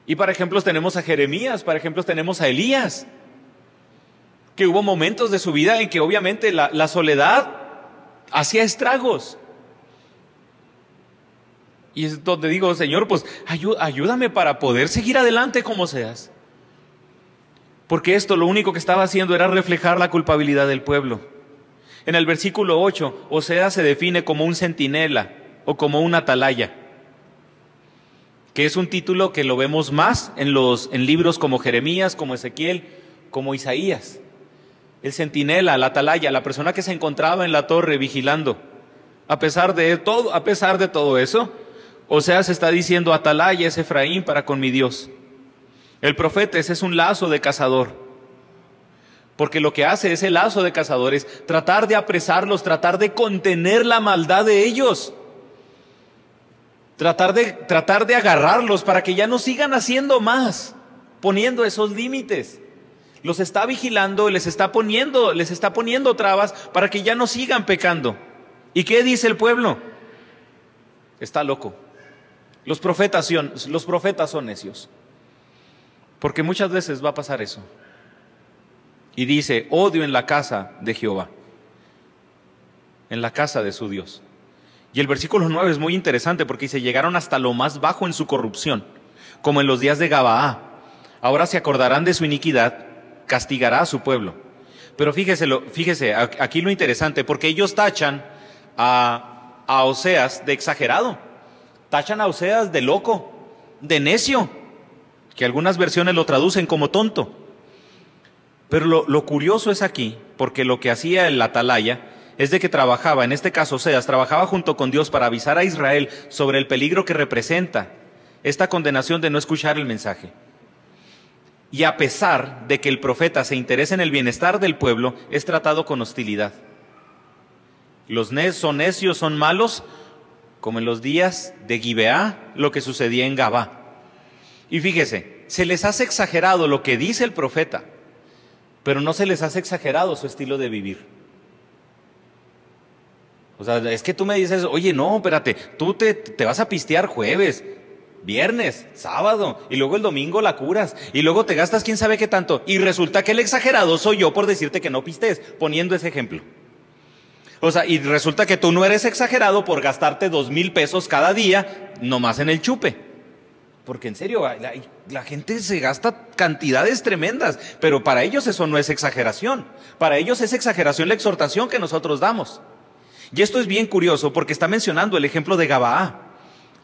Y para ejemplos tenemos a Jeremías, para ejemplos tenemos a Elías, que hubo momentos de su vida en que obviamente la, la soledad hacía estragos. Y es donde digo, Señor, pues ayúdame para poder seguir adelante como seas. Porque esto lo único que estaba haciendo era reflejar la culpabilidad del pueblo. En el versículo 8, Osea se define como un centinela o como un atalaya, que es un título que lo vemos más en, libros como Jeremías, como Ezequiel, como Isaías. El centinela, la atalaya, la persona que se encontraba en la torre vigilando. A pesar de todo, a pesar de todo eso, Osea se está diciendo, atalaya es Efraín para con mi Dios. El profeta ese es un lazo de cazador. Porque lo que hace ese lazo de cazadores, tratar de apresarlos, tratar de contener la maldad de ellos. Tratar de, tratar de agarrarlos para que ya no sigan haciendo más, poniendo esos límites. Los está vigilando, les está poniendo, les está poniendo trabas para que ya no sigan pecando. ¿Y qué dice el pueblo? Está loco. Los profetas los profetas son necios. Porque muchas veces va a pasar eso y dice, odio en la casa de Jehová, en la casa de su Dios. Y el versículo 9 es muy interesante porque dice, llegaron hasta lo más bajo en su corrupción, como en los días de Gabaá. Ahora se acordarán de su iniquidad, castigará a su pueblo. Pero fíjese, fíjese aquí lo interesante, porque ellos tachan a, a Oseas de exagerado, tachan a Oseas de loco, de necio, que algunas versiones lo traducen como tonto. Pero lo, curioso es aquí, porque lo que hacía el atalaya es de que trabajaba, en este caso Oseas, trabajaba junto con Dios para avisar a Israel sobre el peligro que representa esta condenación de no escuchar el mensaje. Y a pesar de que el profeta se interesa en el bienestar del pueblo, es tratado con hostilidad. Los son necios, son malos, como en los días de Gibeá, lo que sucedía en Gabá. Y fíjese, se les hace exagerado lo que dice el profeta pero no se les hace exagerado su estilo de vivir. O sea, es que tú me dices, oye, no, espérate, tú te, te, vas a pistear jueves, viernes, sábado, y luego el domingo la curas, y luego te gastas quién sabe qué tanto, y resulta que el exagerado soy yo por decirte que no pistes, poniendo ese ejemplo. O sea, y resulta que tú no eres exagerado por gastarte dos mil pesos cada día, nomás en el chupe. Porque en serio, la, gente se gasta cantidades tremendas, pero para ellos eso no es exageración. Para ellos es exageración la exhortación que nosotros damos. Y esto es bien curioso porque está mencionando el ejemplo de Gabaá,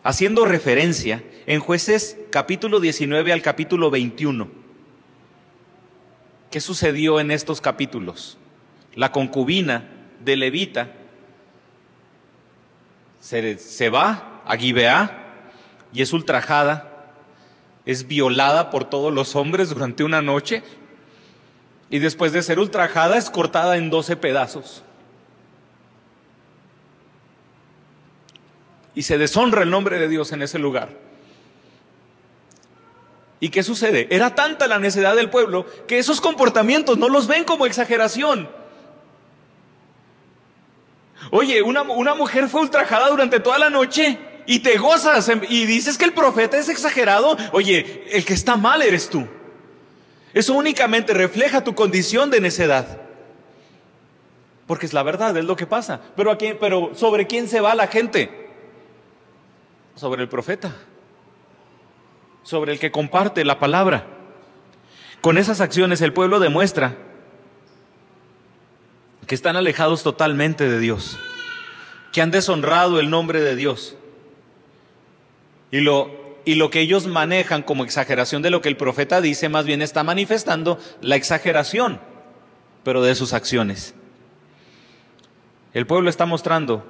haciendo referencia en jueces capítulo 19 al capítulo 21. ¿Qué sucedió en estos capítulos? La concubina de Levita se, se va a Gibeá y es ultrajada es violada por todos los hombres durante una noche y después de ser ultrajada es cortada en doce pedazos. Y se deshonra el nombre de Dios en ese lugar. ¿Y qué sucede? Era tanta la necedad del pueblo que esos comportamientos no los ven como exageración. Oye, una, una mujer fue ultrajada durante toda la noche y te gozas y dices que el profeta es exagerado, oye, el que está mal eres tú. Eso únicamente refleja tu condición de necedad. Porque es la verdad, es lo que pasa. Pero, pero ¿sobre quién se va la gente? Sobre el profeta. Sobre el que comparte la palabra. Con esas acciones el pueblo demuestra que están alejados totalmente de Dios, que han deshonrado el nombre de Dios y lo, y lo que ellos manejan como exageración de lo que el profeta dice, más bien está manifestando la exageración, pero de sus acciones. El pueblo está mostrando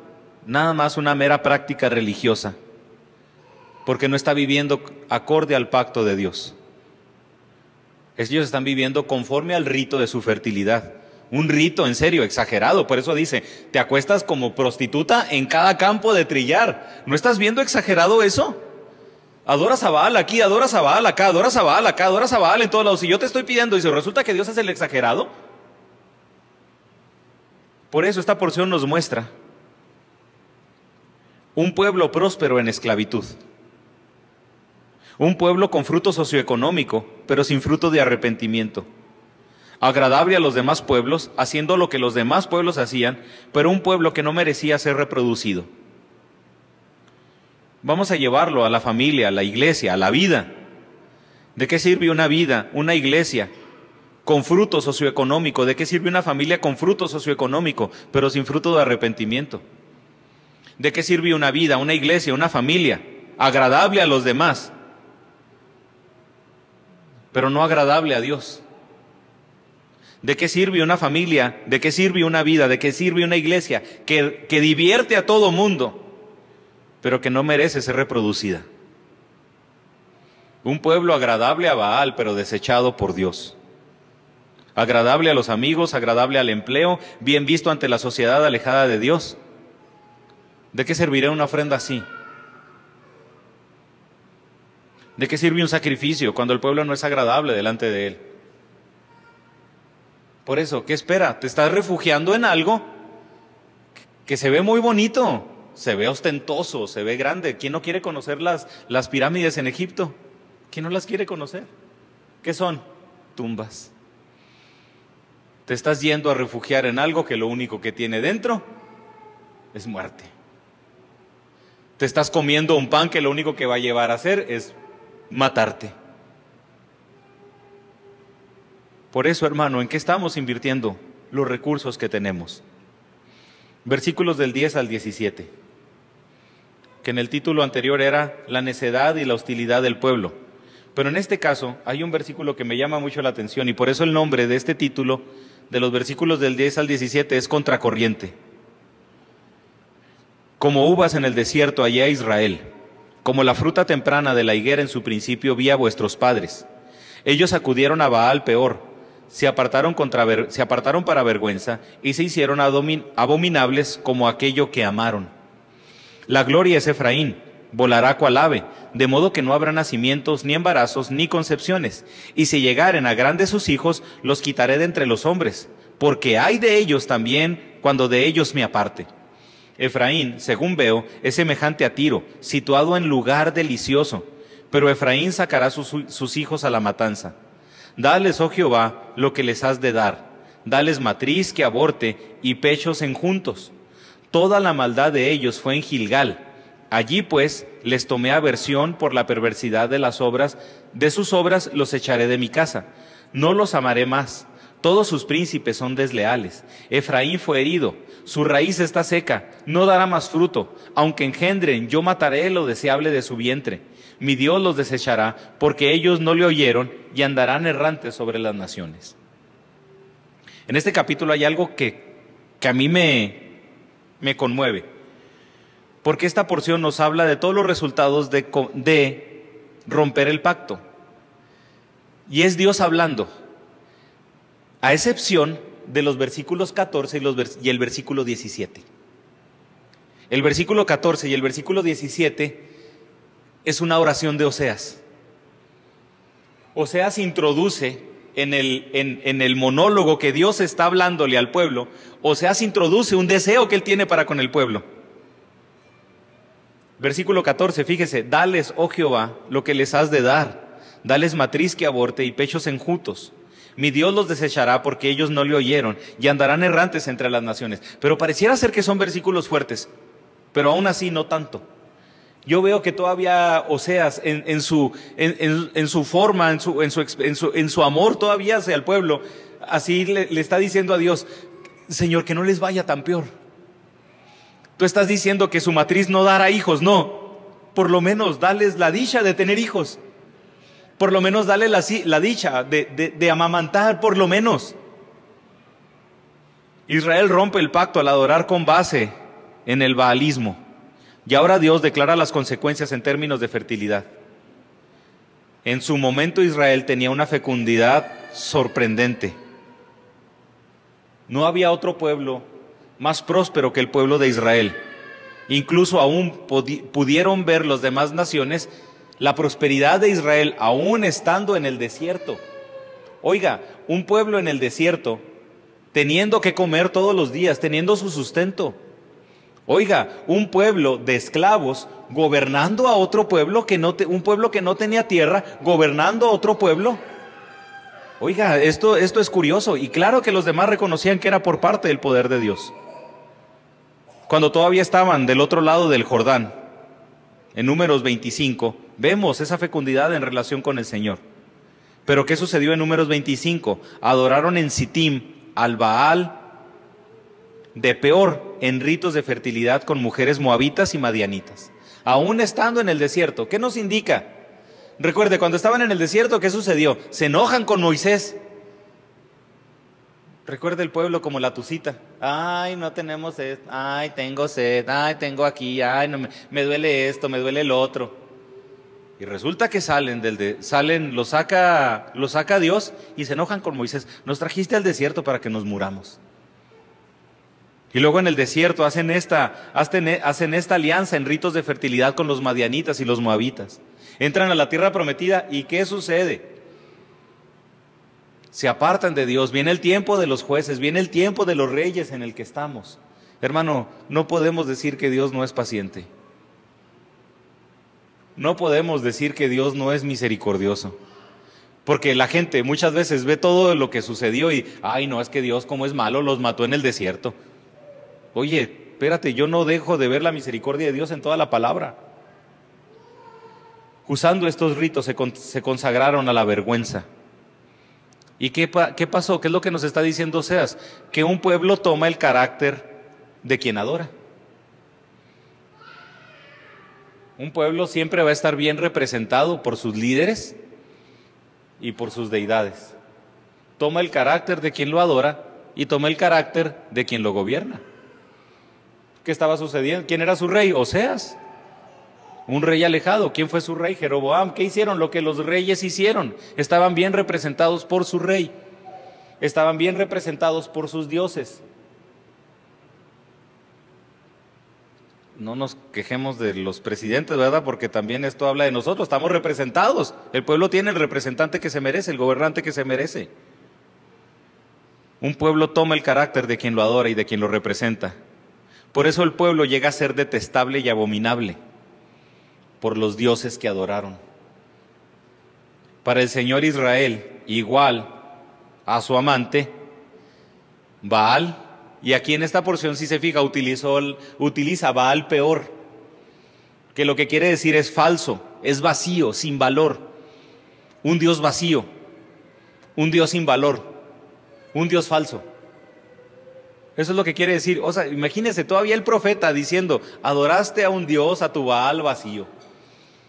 nada más una mera práctica religiosa, porque no está viviendo acorde al pacto de Dios. Ellos están viviendo conforme al rito de su fertilidad. Un rito en serio, exagerado. Por eso dice, te acuestas como prostituta en cada campo de trillar. ¿No estás viendo exagerado eso? Adoras a aquí, adoras a acá, adoras a acá, adoras a en todos lados. Si yo te estoy pidiendo y si resulta que Dios es el exagerado. Por eso esta porción nos muestra un pueblo próspero en esclavitud. Un pueblo con fruto socioeconómico, pero sin fruto de arrepentimiento. Agradable a los demás pueblos, haciendo lo que los demás pueblos hacían, pero un pueblo que no merecía ser reproducido. Vamos a llevarlo a la familia, a la iglesia, a la vida. ¿De qué sirve una vida, una iglesia con fruto socioeconómico? ¿De qué sirve una familia con fruto socioeconómico, pero sin fruto de arrepentimiento? ¿De qué sirve una vida, una iglesia, una familia agradable a los demás, pero no agradable a Dios? ¿De qué sirve una familia? ¿De qué sirve una vida? ¿De qué sirve una iglesia que, que divierte a todo mundo, pero que no merece ser reproducida? Un pueblo agradable a Baal, pero desechado por Dios. Agradable a los amigos, agradable al empleo, bien visto ante la sociedad alejada de Dios. ¿De qué serviría una ofrenda así? ¿De qué sirve un sacrificio cuando el pueblo no es agradable delante de él? Por eso, ¿qué espera? Te estás refugiando en algo que se ve muy bonito, se ve ostentoso, se ve grande. ¿Quién no quiere conocer las, las pirámides en Egipto? ¿Quién no las quiere conocer? ¿Qué son? Tumbas. Te estás yendo a refugiar en algo que lo único que tiene dentro es muerte. Te estás comiendo un pan que lo único que va a llevar a hacer es matarte. Por eso, hermano, ¿en qué estamos invirtiendo los recursos que tenemos? Versículos del 10 al 17, que en el título anterior era la necedad y la hostilidad del pueblo. Pero en este caso hay un versículo que me llama mucho la atención y por eso el nombre de este título, de los versículos del 10 al 17, es contracorriente. Como uvas en el desierto allá Israel, como la fruta temprana de la higuera en su principio vi a vuestros padres. Ellos acudieron a Baal peor, se apartaron para vergüenza y se hicieron abominables como aquello que amaron. La gloria es Efraín, volará cual ave, de modo que no habrá nacimientos, ni embarazos, ni concepciones. Y si llegaren a grandes sus hijos, los quitaré de entre los hombres, porque hay de ellos también cuando de ellos me aparte. Efraín, según veo, es semejante a Tiro, situado en lugar delicioso, pero Efraín sacará sus, sus hijos a la matanza. Dales, oh Jehová, lo que les has de dar. Dales matriz que aborte y pechos enjuntos. Toda la maldad de ellos fue en Gilgal Allí pues les tomé aversión por la perversidad de las obras, de sus obras los echaré de mi casa, no los amaré más. Todos sus príncipes son desleales. Efraín fue herido, su raíz está seca, no dará más fruto. Aunque engendren, yo mataré lo deseable de su vientre. Mi Dios los desechará, porque ellos no le oyeron y andarán errantes sobre las naciones. En este capítulo hay algo que, que a mí me, me conmueve porque esta porción nos habla de todos los resultados de, romper el pacto. Y es Dios hablando, a excepción de los versículos 14 y, el versículo 17. El versículo 14 y el versículo 17 es una oración de Oseas. Oseas introduce en el, en el, monólogo que Dios está hablándole al pueblo, Oseas introduce un deseo que él tiene para con el pueblo. Versículo 14, fíjese, dales, oh Jehová, lo que les has de dar, dales matriz que aborte y pechos enjutos. Mi Dios los desechará porque ellos no le oyeron y andarán errantes entre las naciones. Pero pareciera ser que son versículos fuertes, pero aún así no tanto. Yo veo que todavía Oseas en, en, su, forma, en su, en su, amor todavía hacia el pueblo, así le, está diciendo a Dios, Señor, que no les vaya tan peor Tú estás diciendo que su matriz no dará hijos, no. Por lo menos dales la dicha de tener hijos. Por lo menos dale la, la dicha de amamantar, por lo menos. Israel rompe el pacto al adorar con base en el baalismo. Y ahora Dios declara las consecuencias en términos de fertilidad. En su momento Israel tenía una fecundidad sorprendente. No había otro pueblo más próspero que el pueblo de Israel. Incluso aún pudieron ver las demás naciones la prosperidad de Israel aún estando en el desierto. Oiga, un pueblo en el desierto, teniendo que comer todos los días, teniendo su sustento. Oiga, un pueblo de esclavos gobernando a otro pueblo que no un pueblo que no tenía tierra, gobernando a otro pueblo. Oiga, esto, esto es curioso y claro que los demás reconocían que era por parte del poder de Dios cuando todavía estaban del otro lado del Jordán, en números 25, vemos esa fecundidad en relación con el Señor. Pero ¿qué sucedió en números 25? Adoraron en Sittim al Baal de peor en ritos de fertilidad con mujeres moabitas y madianitas. Aún estando en el desierto, ¿qué nos indica? Recuerde, cuando estaban en el desierto, ¿qué sucedió? Se enojan con Moisés. Recuerde el pueblo como la tucita. Ay, no tenemos sed. Ay, tengo sed. Ay, tengo aquí. Ay, no, me, duele esto, me duele el otro. Y resulta que salen del de, salen, lo saca, lo saca Dios y se enojan con Moisés. Nos trajiste al desierto para que nos muramos. Y luego en el desierto hacen esta, hacen, esta alianza en ritos de fertilidad con los madianitas y los moabitas. Entran a la tierra prometida y ¿qué sucede? Se apartan de Dios. Viene el tiempo de los jueces, viene el tiempo de los reyes en el que estamos. Hermano, no podemos decir que Dios no es paciente. No podemos decir que Dios no es misericordioso. Porque la gente muchas veces ve todo lo que sucedió y, ay, no, es que Dios como es malo, los mató en el desierto. Oye, espérate, yo no dejo de ver la misericordia de Dios en toda la palabra. Usando estos ritos se, consagraron a la vergüenza. ¿Y qué, qué pasó? ¿Qué es lo que nos está diciendo Oseas? Que un pueblo toma el carácter de quien adora. Un pueblo siempre va a estar bien representado por sus líderes y por sus deidades. Toma el carácter de quien lo adora y toma el carácter de quien lo gobierna. ¿Qué estaba sucediendo? ¿Quién era su rey? Oseas. Un rey alejado. ¿Quién fue su rey? Jeroboam. ¿Qué hicieron? Lo que los reyes hicieron. Estaban bien representados por su rey. Estaban bien representados por sus dioses. No nos quejemos de los presidentes, ¿verdad? Porque también esto habla de nosotros. Estamos representados. El pueblo tiene el representante que se merece, el gobernante que se merece. Un pueblo toma el carácter de quien lo adora y de quien lo representa. Por eso el pueblo llega a ser detestable y abominable por los dioses que adoraron. Para el Señor Israel, igual a su amante, Baal, y aquí en esta porción, si se fija, utilizó, utiliza Baal peor, que lo que quiere decir es falso, es vacío, sin valor, un Dios vacío, un Dios sin valor, un Dios falso. Eso es lo que quiere decir. O sea, imagínese todavía el profeta diciendo, adoraste a un Dios, a tu Baal vacío.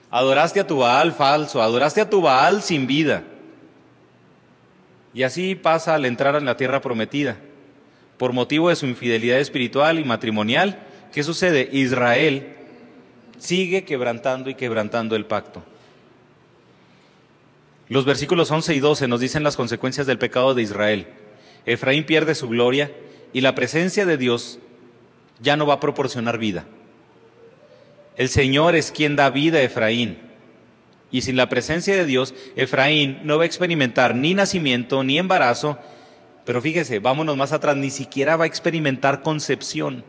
Adoraste a tu Baal falso, adoraste a tu Baal sin vida. Y así pasa al entrar en la tierra prometida. Por motivo de su infidelidad espiritual y matrimonial, ¿qué sucede? Israel sigue quebrantando y quebrantando el pacto. Los versículos 11 y 12 nos dicen las consecuencias del pecado de Israel. Efraín pierde su gloria, y la presencia de Dios ya no va a proporcionar vida. El Señor es quien da vida a Efraín. Y sin la presencia de Dios, Efraín no va a experimentar ni nacimiento ni embarazo, pero fíjese, vámonos más atrás, ni siquiera va a experimentar concepción.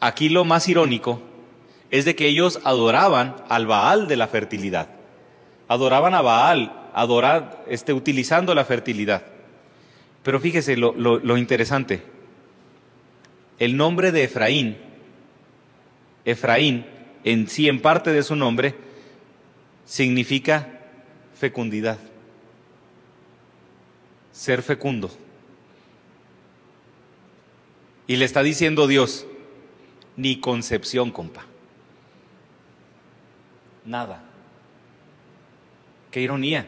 Aquí lo más irónico es de que ellos adoraban al Baal de la fertilidad. Adoraban a Baal, adorar, este, utilizando la fertilidad. Pero fíjese lo, interesante. El nombre de Efraín, Efraín, en sí, en parte de su nombre, significa fecundidad, ser fecundo. Y le está diciendo Dios, ni concepción, compa. Nada. Qué ironía.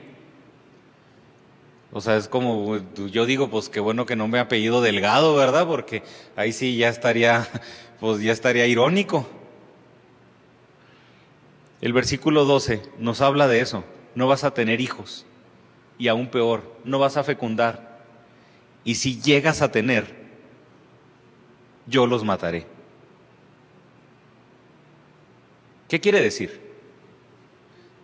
O sea, es como, yo digo, pues qué bueno que no me apellido Delgado, ¿verdad? Porque ahí sí ya estaría, [LAUGHS] pues ya estaría irónico. El versículo 12 nos habla de eso. No vas a tener hijos. Y aún peor, no vas a fecundar. Y si llegas a tener, yo los mataré. ¿Qué quiere decir?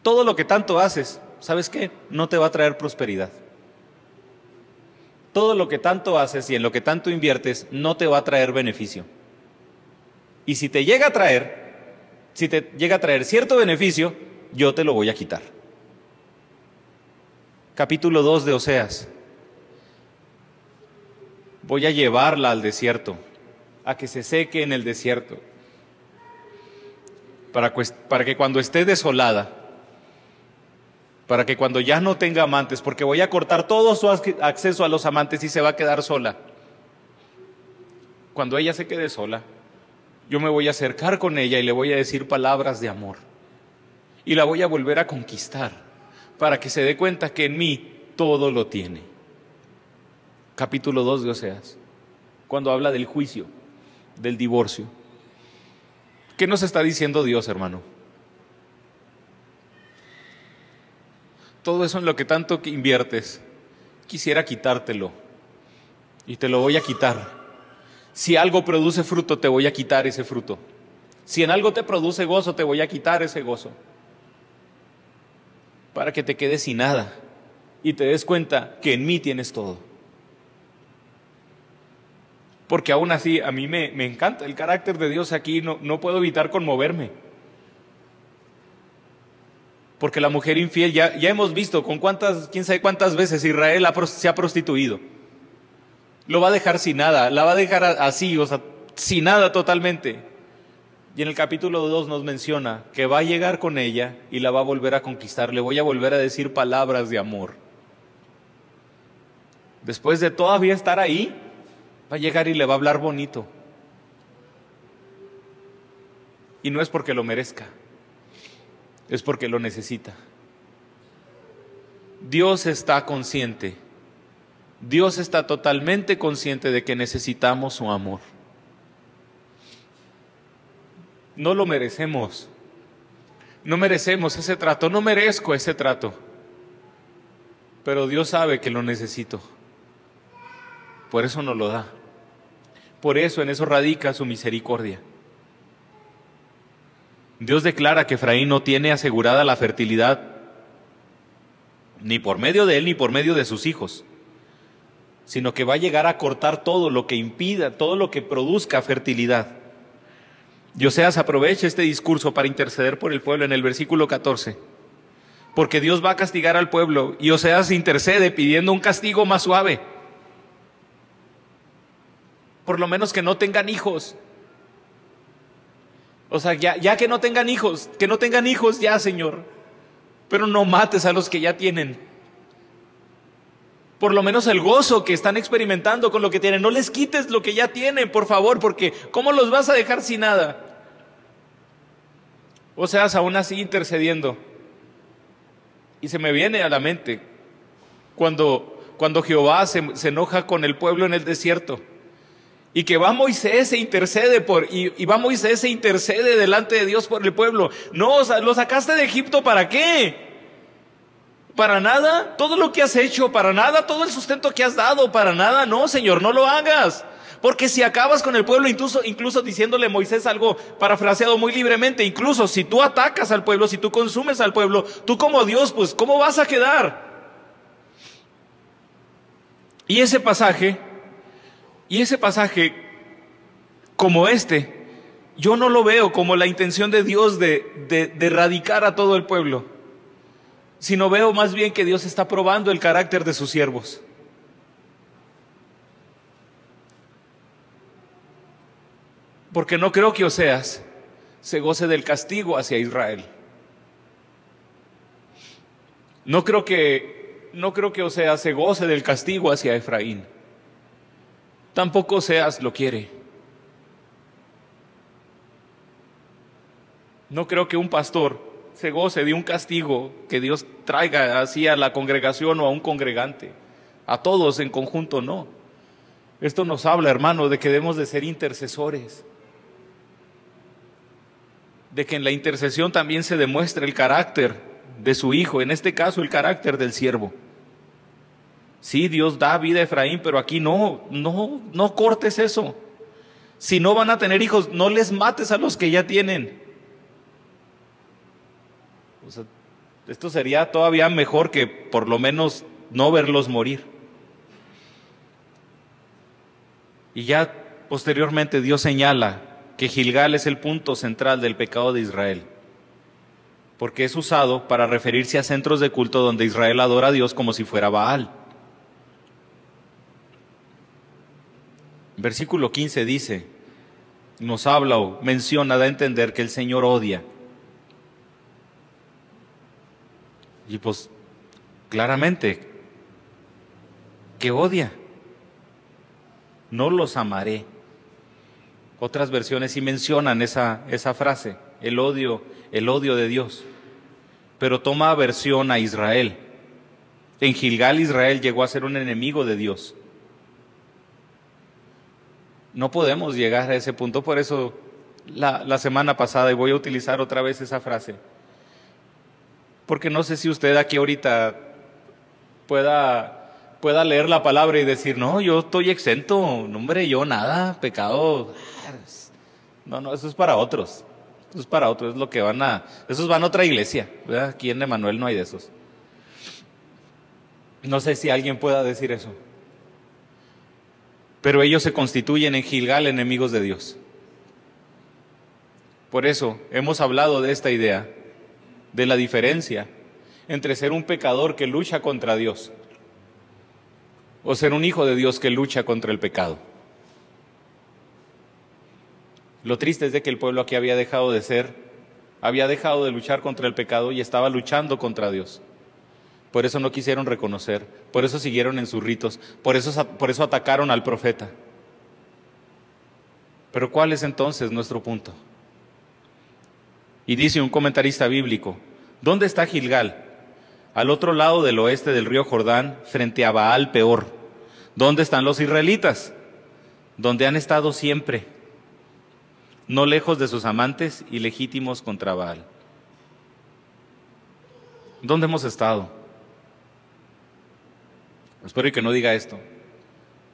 Todo lo que tanto haces, ¿sabes qué? No te va a traer prosperidad todo lo que tanto haces y en lo que tanto inviertes no te va a traer beneficio. Y si te llega a traer, si te llega a traer cierto beneficio, yo te lo voy a quitar. Capítulo 2 de Oseas. Voy a llevarla al desierto, a que se seque en el desierto. para, para que cuando esté desolada, para que cuando ya no tenga amantes, porque voy a cortar todo su acceso a los amantes y se va a quedar sola. Cuando ella se quede sola, yo me voy a acercar con ella y le voy a decir palabras de amor. Y la voy a volver a conquistar para que se dé cuenta que en mí todo lo tiene. Capítulo 2 de Oseas, cuando habla del juicio, del divorcio. ¿Qué nos está diciendo Dios, hermano? Todo eso en lo que tanto inviertes, quisiera quitártelo. Y te lo voy a quitar. Si algo produce fruto, te voy a quitar ese fruto. Si en algo te produce gozo, te voy a quitar ese gozo. Para que te quedes sin nada y te des cuenta que en mí tienes todo. Porque aún así a mí me, me encanta el carácter de Dios aquí, no, no puedo evitar conmoverme. Porque la mujer infiel, ya, ya hemos visto con cuántas, quién sabe cuántas veces Israel se ha prostituido. Lo va a dejar sin nada, la va a dejar así, o sea, sin nada totalmente. Y en el capítulo 2 nos menciona que va a llegar con ella y la va a volver a conquistar. Le voy a volver a decir palabras de amor. Después de todavía estar ahí, va a llegar y le va a hablar bonito. Y no es porque lo merezca, es porque lo necesita. Dios está consciente, Dios está totalmente consciente de que necesitamos su amor. No lo merecemos, no merecemos ese trato, no merezco ese trato, pero Dios sabe que lo necesito, por eso nos lo da. Por eso en eso radica su misericordia. Dios declara que Efraín no tiene asegurada la fertilidad ni por medio de él ni por medio de sus hijos, sino que va a llegar a cortar todo lo que impida, todo lo que produzca fertilidad. Y Oseas aprovecha este discurso para interceder por el pueblo en el versículo 14, porque Dios va a castigar al pueblo y Oseas intercede pidiendo un castigo más suave por lo menos que no tengan hijos. O sea, ya, ya que no tengan hijos, que no tengan hijos ya, Señor. Pero no mates a los que ya tienen. Por lo menos el gozo que están experimentando con lo que tienen. No les quites lo que ya tienen, por favor, porque ¿cómo los vas a dejar sin nada? O sea, aún así intercediendo. Y se me viene a la mente cuando, cuando Jehová se, se enoja con el pueblo en el desierto y que va Moisés e intercede por, y, va Moisés e intercede delante de Dios por el pueblo. No, lo sacaste de Egipto para qué? Para nada, todo lo que has hecho, para nada, todo el sustento que has dado, para nada, no, Señor, no lo hagas. Porque si acabas con el pueblo, incluso, incluso diciéndole a Moisés algo parafraseado muy libremente, incluso si tú atacas al pueblo, si tú consumes al pueblo, tú como Dios, pues, ¿cómo vas a quedar? Y ese pasaje y ese pasaje, como este, yo no lo veo como la intención de Dios de, de, erradicar a todo el pueblo, sino veo más bien que Dios está probando el carácter de sus siervos. Porque no creo que Oseas se goce del castigo hacia Israel. No creo que, no creo que Oseas se goce del castigo hacia Efraín tampoco Seas lo quiere. No creo que un pastor se goce de un castigo que Dios traiga así a la congregación o a un congregante. A todos en conjunto no. Esto nos habla, hermano, de que debemos de ser intercesores. De que en la intercesión también se demuestra el carácter de su hijo, en este caso el carácter del siervo. Sí, Dios da vida a Efraín, pero aquí no, no, no cortes eso. Si no van a tener hijos, no les mates a los que ya tienen. esto sería todavía mejor que por lo menos no verlos morir. Y ya posteriormente Dios señala que Gilgal es el punto central del pecado de Israel, porque es usado para referirse a centros de culto donde Israel adora a Dios como si fuera Baal. Versículo 15 dice, nos habla o menciona, da a entender que el Señor odia. Y pues claramente que odia. No los amaré. Otras versiones sí mencionan esa, esa frase, el odio, el odio de Dios. Pero toma aversión a Israel. En Gilgal Israel llegó a ser un enemigo de Dios. No podemos llegar a ese punto, por eso la, semana pasada, y voy a utilizar otra vez esa frase, porque no sé si usted aquí ahorita pueda, pueda leer la palabra y decir, no, yo estoy exento, no, hombre, yo nada, pecado. No, no, eso es para otros. Eso es para otros, es lo que van a, esos van a otra iglesia. Aquí en Emanuel no hay de esos. No sé si alguien pueda decir eso. Pero ellos se constituyen en Gilgal enemigos de Dios. Por eso hemos hablado de esta idea de la diferencia entre ser un pecador que lucha contra Dios o ser un hijo de Dios que lucha contra el pecado. Lo triste es de que el pueblo aquí había dejado de ser, había dejado de luchar contra el pecado y estaba luchando contra Dios. Por eso no quisieron reconocer, por eso siguieron en sus ritos, por eso, por eso atacaron al profeta. Pero ¿cuál es entonces nuestro punto? Y dice un comentarista bíblico, ¿dónde está Gilgal? Al otro lado del oeste del río Jordán, frente a Baal peor. ¿Dónde están los israelitas? Donde han estado siempre, no lejos de sus amantes y legítimos contra Baal. ¿Dónde hemos estado? Espero que no diga esto.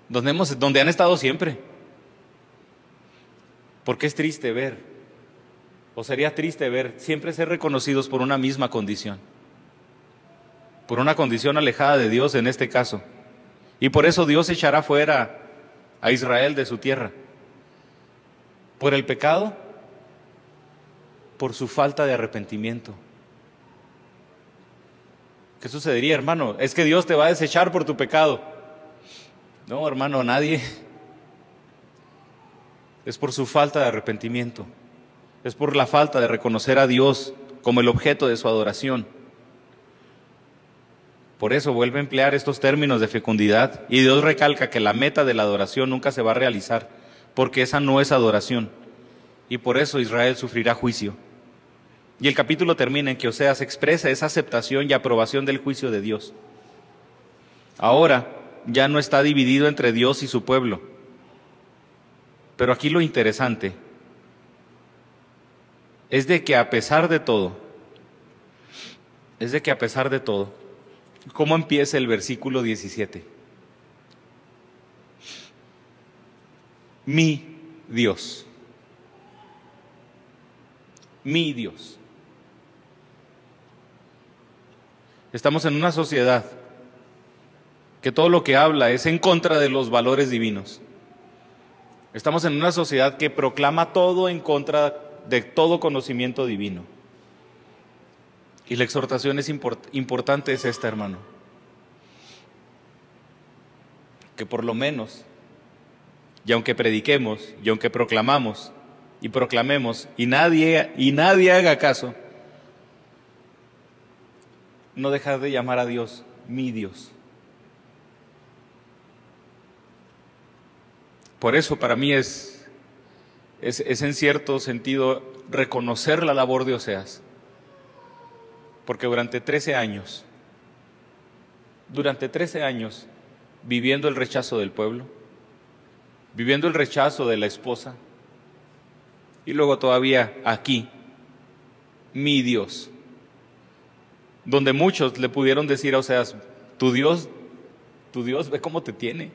¿Dónde, hemos, donde han estado siempre. Porque es triste ver o sería triste ver siempre ser reconocidos por una misma condición, por una condición alejada de Dios en este caso. Y por eso Dios echará fuera a Israel de su tierra. Por el pecado, por su falta de arrepentimiento. ¿Qué sucedería, hermano? Es que Dios te va a desechar por tu pecado. No, hermano, nadie. Es por su falta de arrepentimiento es por la falta de reconocer a Dios como el objeto de su adoración. Por eso vuelve a emplear estos términos de fecundidad y Dios recalca que la meta de la adoración nunca se va a realizar, porque esa no es adoración. Y por eso Israel sufrirá juicio. Y el capítulo termina en que Oseas expresa esa aceptación y aprobación del juicio de Dios. Ahora ya no está dividido entre Dios y su pueblo. Pero aquí lo interesante es de que a pesar de todo, es de que a pesar de todo, ¿cómo empieza el versículo 17? Mi Dios. Mi Dios. Estamos en una sociedad que todo lo que habla es en contra de los valores divinos. Estamos en una sociedad que proclama todo en contra de todo conocimiento divino. Y la exhortación es importante es esta, hermano. Que por lo menos, y aunque prediquemos, y aunque proclamamos, y proclamemos, y nadie, y nadie haga caso, no dejar de llamar a Dios mi Dios. Por eso para mí es es, en cierto sentido reconocer la labor de Oseas. Porque durante 13 años, durante 13 años, viviendo el rechazo del pueblo, viviendo el rechazo de la esposa, y luego todavía aquí, mi Dios, donde muchos le pudieron decir a Oseas, tu Dios, tu Dios ve cómo te tiene.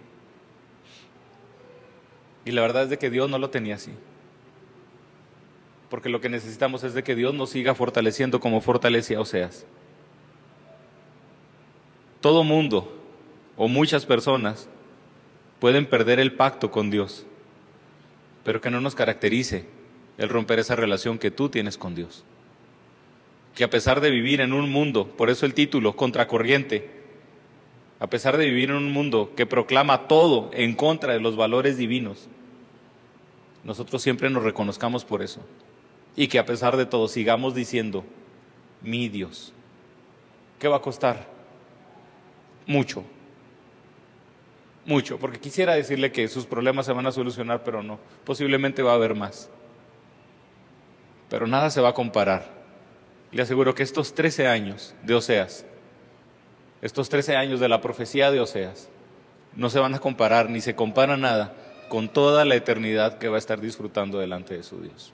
Y la verdad es de que Dios no lo tenía así porque lo que necesitamos es de que Dios nos siga fortaleciendo como fortalece a Oseas. Todo mundo o muchas personas pueden perder el pacto con Dios, pero que no nos caracterice el romper esa relación que tú tienes con Dios. Que a pesar de vivir en un mundo, por eso el título, contracorriente, a pesar de vivir en un mundo que proclama todo en contra de los valores divinos, nosotros siempre nos reconozcamos por eso y que a pesar de todo sigamos diciendo, mi Dios, ¿Qué va a costar? Mucho. Mucho, porque quisiera decirle que sus problemas se van a solucionar, pero no. Posiblemente va a haber más. Pero nada se va a comparar. Le aseguro que estos 13 años de Oseas, estos 13 años de la profecía de Oseas, no se van a comparar ni se compara nada con toda la eternidad que va a estar disfrutando delante de su Dios.